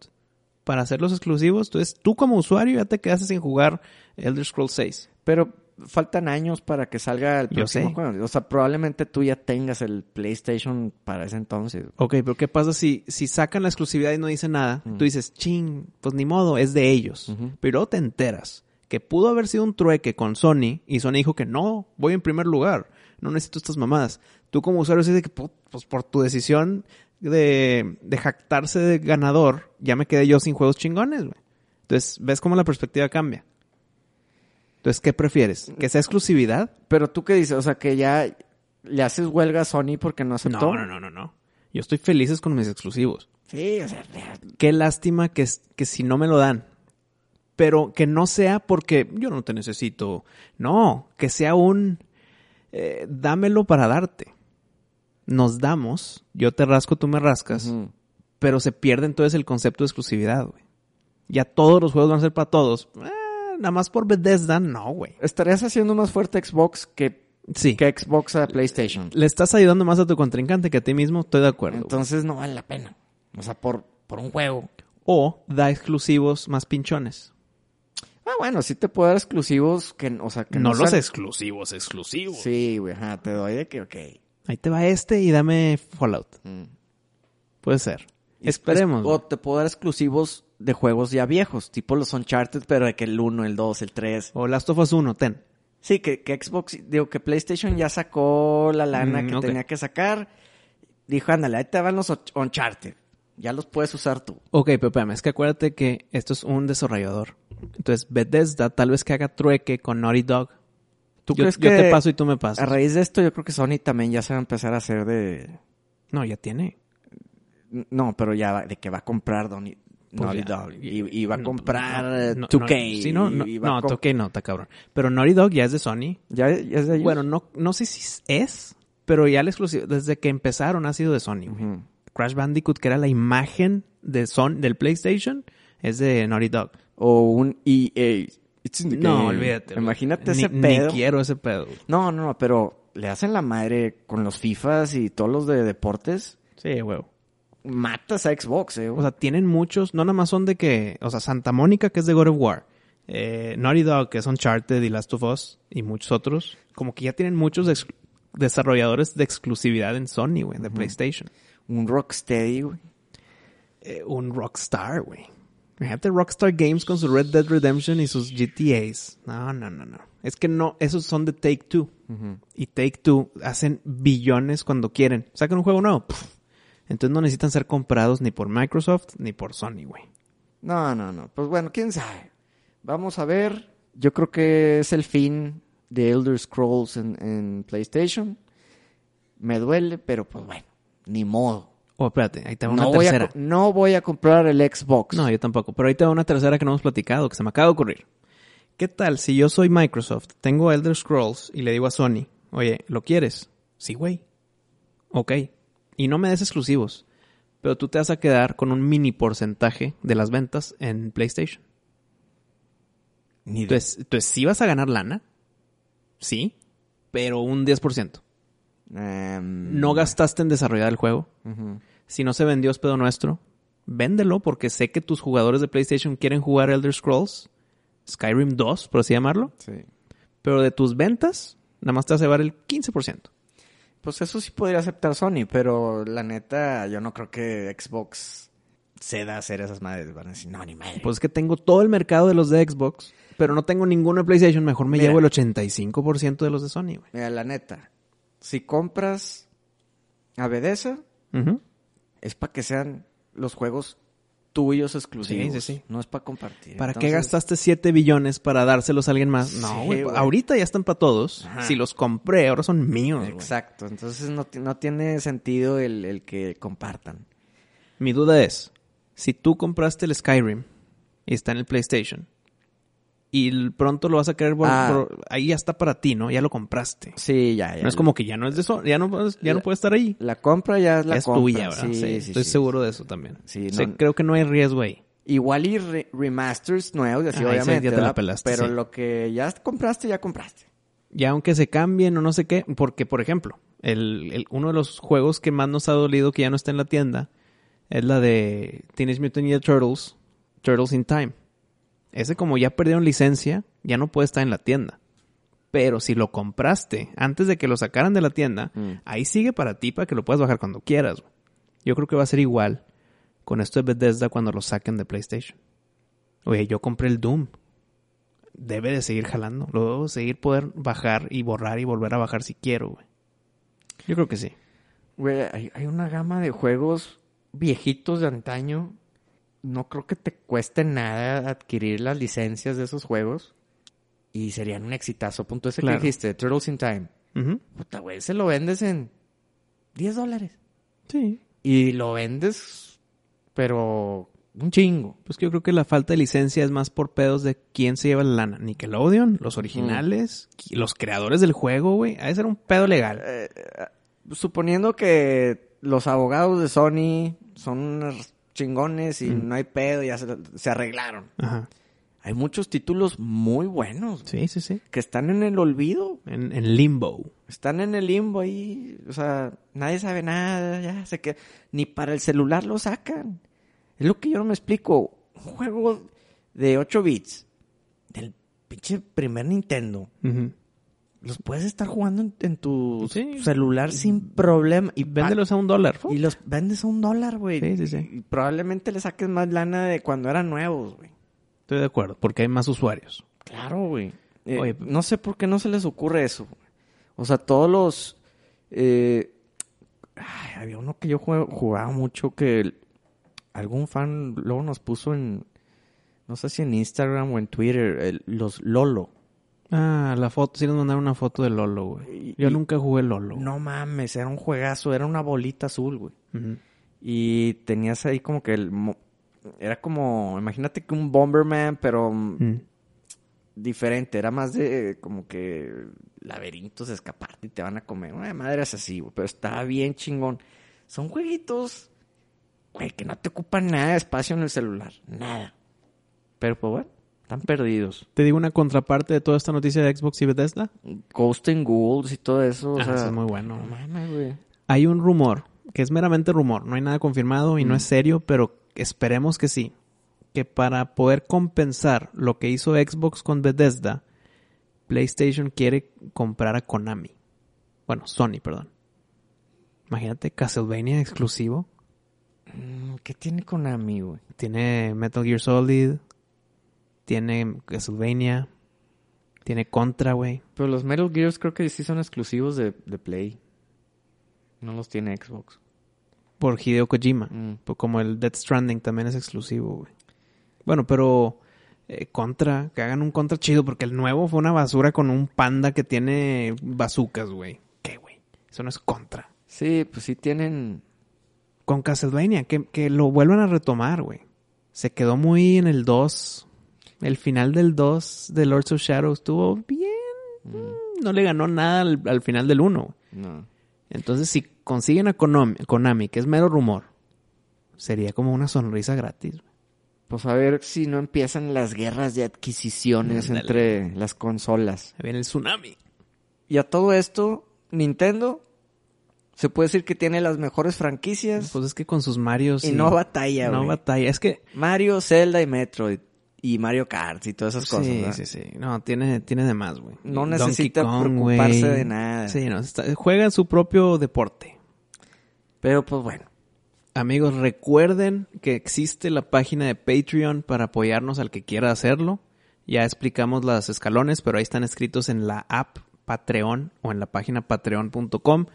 para hacer los exclusivos. Entonces, tú como usuario ya te quedaste sin jugar Elder Scrolls 6. Pero faltan años para que salga el próximo juego. O sea, probablemente tú ya tengas el PlayStation para ese entonces. Ok, pero ¿qué pasa si, si sacan la exclusividad y no dicen nada? Tú dices, ching, pues ni modo, es de ellos. Ujú. Pero luego te enteras que pudo haber sido un trueque con Sony y Sony dijo que no, voy en primer lugar, no necesito estas mamadas. Tú como usuario dices que pu- pues por tu decisión de, de jactarse de ganador, ya me quedé yo sin juegos chingones, güey. Entonces, ¿ves cómo la perspectiva cambia? Entonces, ¿qué prefieres? ¿Que sea exclusividad? Pero tú qué dices, o sea, que ya le haces huelga a Sony porque no aceptó. No, no, no, no, no. Yo estoy felices con mis exclusivos. Sí, o sea, Qué lástima que, es- que si no me lo dan. Pero que no sea porque yo no te necesito. No, que sea un eh, dámelo para darte. Nos damos, yo te rasco, tú me rascas, pero se pierde entonces el concepto de exclusividad, güey. Ya todos los juegos van a ser para todos. Eh, nada más por Bethesda, no, güey. estarías haciendo más fuerte Xbox que, Sí. que Xbox a PlayStation. Le estás ayudando más a tu contrincante que a ti mismo, estoy de acuerdo. Entonces no vale la pena. O sea, por, por un juego. o da exclusivos más pinchones. Ah, bueno, sí te puedo dar exclusivos que, o sea, que no los sean- exclusivos, exclusivos. Sí, güey, ajá, te doy de que, ok. Ahí te va este y dame Fallout. Mm. Puede ser. Y Esperemos. es- O te puedo dar exclusivos de juegos ya viejos, tipo los Uncharted, pero de que el 1, el 2, el 3. O Last of Us 1, ten. Sí, que, que Xbox, digo que PlayStation ya sacó la lana Mm, que tenía que sacar. Dijo, ándale, ahí te van los Uncharted. Ya los puedes usar tú. Ok, pero espérame, es que acuérdate que esto es un desarrollador. Entonces, Bethesda tal vez que haga trueque con Naughty Dog. ¿Tú yo, crees yo que te paso y tú me pasas. a raíz de esto yo creo que Sony también ya se va a empezar a hacer de... No, ya tiene. No, pero ya va- de que va a comprar Donny- Pues Naughty ya. Dog. Y, y va a comprar no, no, 2K. no, sí, no, no, y va a no, com- 2K no, está cabrón. Pero Naughty Dog ya es de Sony. ¿Ya, ya es de ellos? Bueno, no, no sé si es, pero ya el exclusivo, desde que empezaron ha sido de Sony. Crash Bandicoot, que era la imagen de Son, del PlayStation, es de Naughty Dog. O un EA. It's in the No, game. olvídate. Imagínate Ni- ese Ni pedo. quiero ese pedo. No, no, no, pero le hacen la madre con los FIFAs y todos los de deportes. Sí, huevo. Matas a Xbox, eh. O sea, tienen muchos, no nada más son de que, o sea, Santa Mónica, que es de God of War, eh, Naughty Dog, que es Uncharted y Last of Us, y muchos otros, como que ya tienen muchos desarrolladores de exclusividad en Sony, güey, de PlayStation. un Rocksteady, güey. Eh, un Rockstar, güey. Imagínate Rockstar Games con su Red Dead Redemption y sus GTAs. No, no, no, no. Es que no, esos son de Take Two. Y Take Two hacen billones cuando quieren. Sacan un juego nuevo. Entonces no necesitan ser comprados ni por Microsoft ni por Sony, güey. No, no, no. Pues bueno, quién sabe. Vamos a ver. Yo creo que es el fin de Elder Scrolls en, en PlayStation. Me duele, pero pues bueno, ni modo. Oh, espérate, ahí te va una No voy, a, tercera. no voy a comprar el Xbox. No, yo tampoco. Pero ahí te va una tercera que no hemos platicado, que se me acaba de ocurrir. ¿Qué tal si yo soy Microsoft, tengo Elder Scrolls y le digo a Sony, oye, ¿lo quieres? Sí, güey. Ok. Y no me des exclusivos. Pero tú te vas a quedar con un mini porcentaje de las ventas en PlayStation. Ni Entonces, entonces sí vas a ganar lana. Sí. Pero un 10%. Em, No gastaste en desarrollar el juego. Si no se vendió es pedo nuestro, véndelo porque sé que tus jugadores de PlayStation quieren jugar Elder Scrolls, Skyrim 2, por así llamarlo, Sí. pero de tus ventas, nada más te vas a llevar el 15%. Pues eso sí podría aceptar Sony, pero la neta, yo no creo que Xbox ceda a hacer esas madres. Van a decir, no, ni madre. Pues es que tengo todo el mercado de los de Xbox, pero no tengo ninguno de PlayStation. Mejor me Mira. llevo el 85% de los de Sony, güey. Mira, la neta, si compras a es para que sean los juegos tuyos exclusivos. Sí, sí, sí. No es para compartir. ¿Para qué gastaste 7 billones para dárselos a alguien más? No, güey. Ahorita ya están para todos. Ajá. Si los compré, ahora son míos. Exacto. Entonces no, no tiene sentido el, el que compartan. Mi duda es, si tú compraste el Skyrim y está en el PlayStation y pronto lo vas a querer vol- Ah. por- ahí ya está para ti, ¿no? Ya lo compraste. Sí, ya, ya. No es como que ya no es de eso, ya no ya no puede estar ahí. La compra ya es la es compra. tuya, ¿verdad? Sí, Sí, sí, estoy sí. seguro de eso también. Sí, creo que no hay riesgo ahí. Igual y re- remasters nuevos, así Ah, obviamente. ya te la pelaste, Pero lo que ya compraste, ya compraste. Ya aunque se cambien o no sé qué, porque por ejemplo, el, el- uno de los juegos que más nos ha dolido que ya no está en la tienda es la de Teenage Mutant Ninja Turtles, Turtles in Time. Ese como ya perdieron licencia, ya no puede estar en la tienda. Pero si lo compraste antes de que lo sacaran de la tienda, Mm. ahí sigue para ti para que lo puedas bajar cuando quieras. güey. Yo creo que va a ser igual con esto de Bethesda cuando lo saquen de PlayStation. Oye, yo compré el Doom. Debe de seguir jalando. Lo debo seguir poder bajar y borrar y volver a bajar si quiero, güey. Yo creo que sí. Güey, hay, hay una gama de juegos viejitos de antaño. No creo que te cueste nada adquirir las licencias de esos juegos. Y serían un exitazo. Punto ese Claro. que dijiste, Turtles in Time. Puta, güey, se lo vendes en 10 dólares. Sí. Y lo vendes, pero un chingo. Pues que yo creo que la falta de licencia es más por pedos de quién se lleva la lana. Nickelodeon, los originales, los creadores del juego, güey. A ese era un pedo legal. Eh, eh, suponiendo que los abogados de Sony son unos chingones y Mm. no hay pedo, ya se, se arreglaron. Ajá. Hay muchos títulos muy buenos Sí, sí, sí. que están en el olvido, En, en limbo. están en el limbo ahí, o sea, nadie sabe nada, ya sé que ni para el celular lo sacan. Es lo que yo no me explico. Un juego de 8 bits del pinche primer Nintendo. Los puedes estar jugando en, en tu Sí. celular sin problema. Y Véndelos a un dólar. Y los vendes a un dólar, güey. Sí, sí, sí. Y probablemente le saques más lana de cuando eran nuevos, güey. Estoy de acuerdo, porque hay más usuarios. Claro, güey. Eh, Oye, no sé por qué no se les ocurre eso. güey. O sea, todos los... eh, ay, había uno que yo jugaba mucho que algún fan luego nos puso en... No sé si en Instagram o en Twitter, el- los Lolo. Ah, la foto. Sí nos mandaron una foto de Lolo, güey. Yo y- nunca jugué Lolo. No mames, era un juegazo, era una bolita azul, güey. Y tenías ahí como que el... Era como, imagínate que un Bomberman, pero Mm. diferente. Era más de como que laberintos, escaparte y te van a comer. Una madre es así, güey, pero estaba bien chingón. Son jueguitos, güey, que no te ocupan nada de espacio en el celular. Nada. Pero pues bueno, están perdidos. Te digo una contraparte de toda esta noticia de Xbox y Bethesda. Ghost and Ghouls y todo eso. o Ah, sea, eso es muy bueno. No mames, güey. Hay un rumor, que es meramente rumor, no hay nada confirmado y no Mm. es serio, pero esperemos que sí. Que para poder compensar lo que hizo Xbox con Bethesda, PlayStation quiere comprar a Konami. Bueno, Sony, perdón. Imagínate, Castlevania exclusivo. Mm, ¿Qué tiene Konami, güey? Tiene Metal Gear Solid. Tiene Castlevania. Tiene Contra, güey. Pero los Metal Gears creo que sí son exclusivos de, de Play. No los tiene Xbox. Por Hideo Kojima. Mm. Como el Death Stranding también es exclusivo, güey. Bueno, pero eh, Contra, que hagan un Contra chido, porque el nuevo fue una basura con un panda que tiene bazucas, güey. ¿Qué, güey? Eso no es Contra. Sí, pues sí tienen... Con Castlevania, que, que lo vuelvan a retomar, güey. Se quedó muy en el 2. El final del 2 de Lords of Shadow estuvo bien. Mm, No le ganó nada al, al final del 1. no. Entonces, si consiguen a Konami, Konami, que es mero rumor, sería como una sonrisa gratis. güey. Pues a ver si no empiezan las guerras de adquisiciones entre las consolas. Ahí viene el tsunami. Y a todo esto, Nintendo se puede decir que tiene las mejores franquicias Pues es que con sus Marios. y no batalla, No güey. batalla. Es que. Mario, Zelda y Metroid. Y Mario Kart y todas esas cosas. sí, ¿verdad? sí, sí. No, tiene, tiene de más, güey. No necesita Kong, preocuparse de nada. Sí, no. está- juega su propio deporte. Pero pues bueno. Amigos, recuerden que existe la página de Patreon para apoyarnos al que quiera hacerlo. Ya explicamos las escalones, pero ahí están escritos en la app Patreon o en la página patreon.com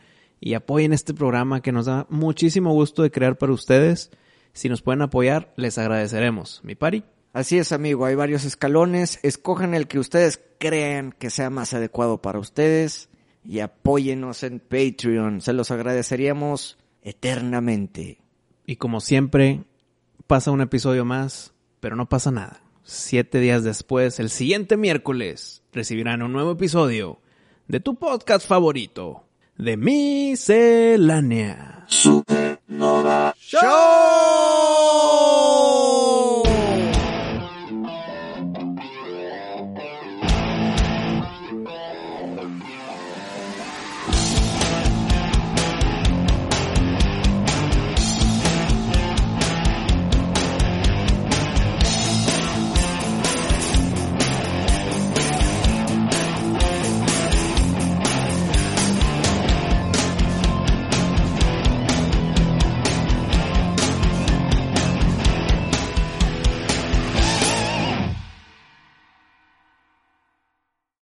y apoyen este programa que nos da muchísimo gusto de crear para ustedes. Si nos pueden apoyar, les agradeceremos. Mi pari. Así es, amigo, hay varios escalones. Escojan el que ustedes crean que sea más adecuado para ustedes y apóyenos en Patreon. Se los agradeceríamos eternamente. Y como siempre, pasa un episodio más, pero no pasa nada. Siete días después, el siguiente miércoles, recibirán un nuevo episodio de tu podcast favorito, de Miscelánea. Supernova. ¡Show!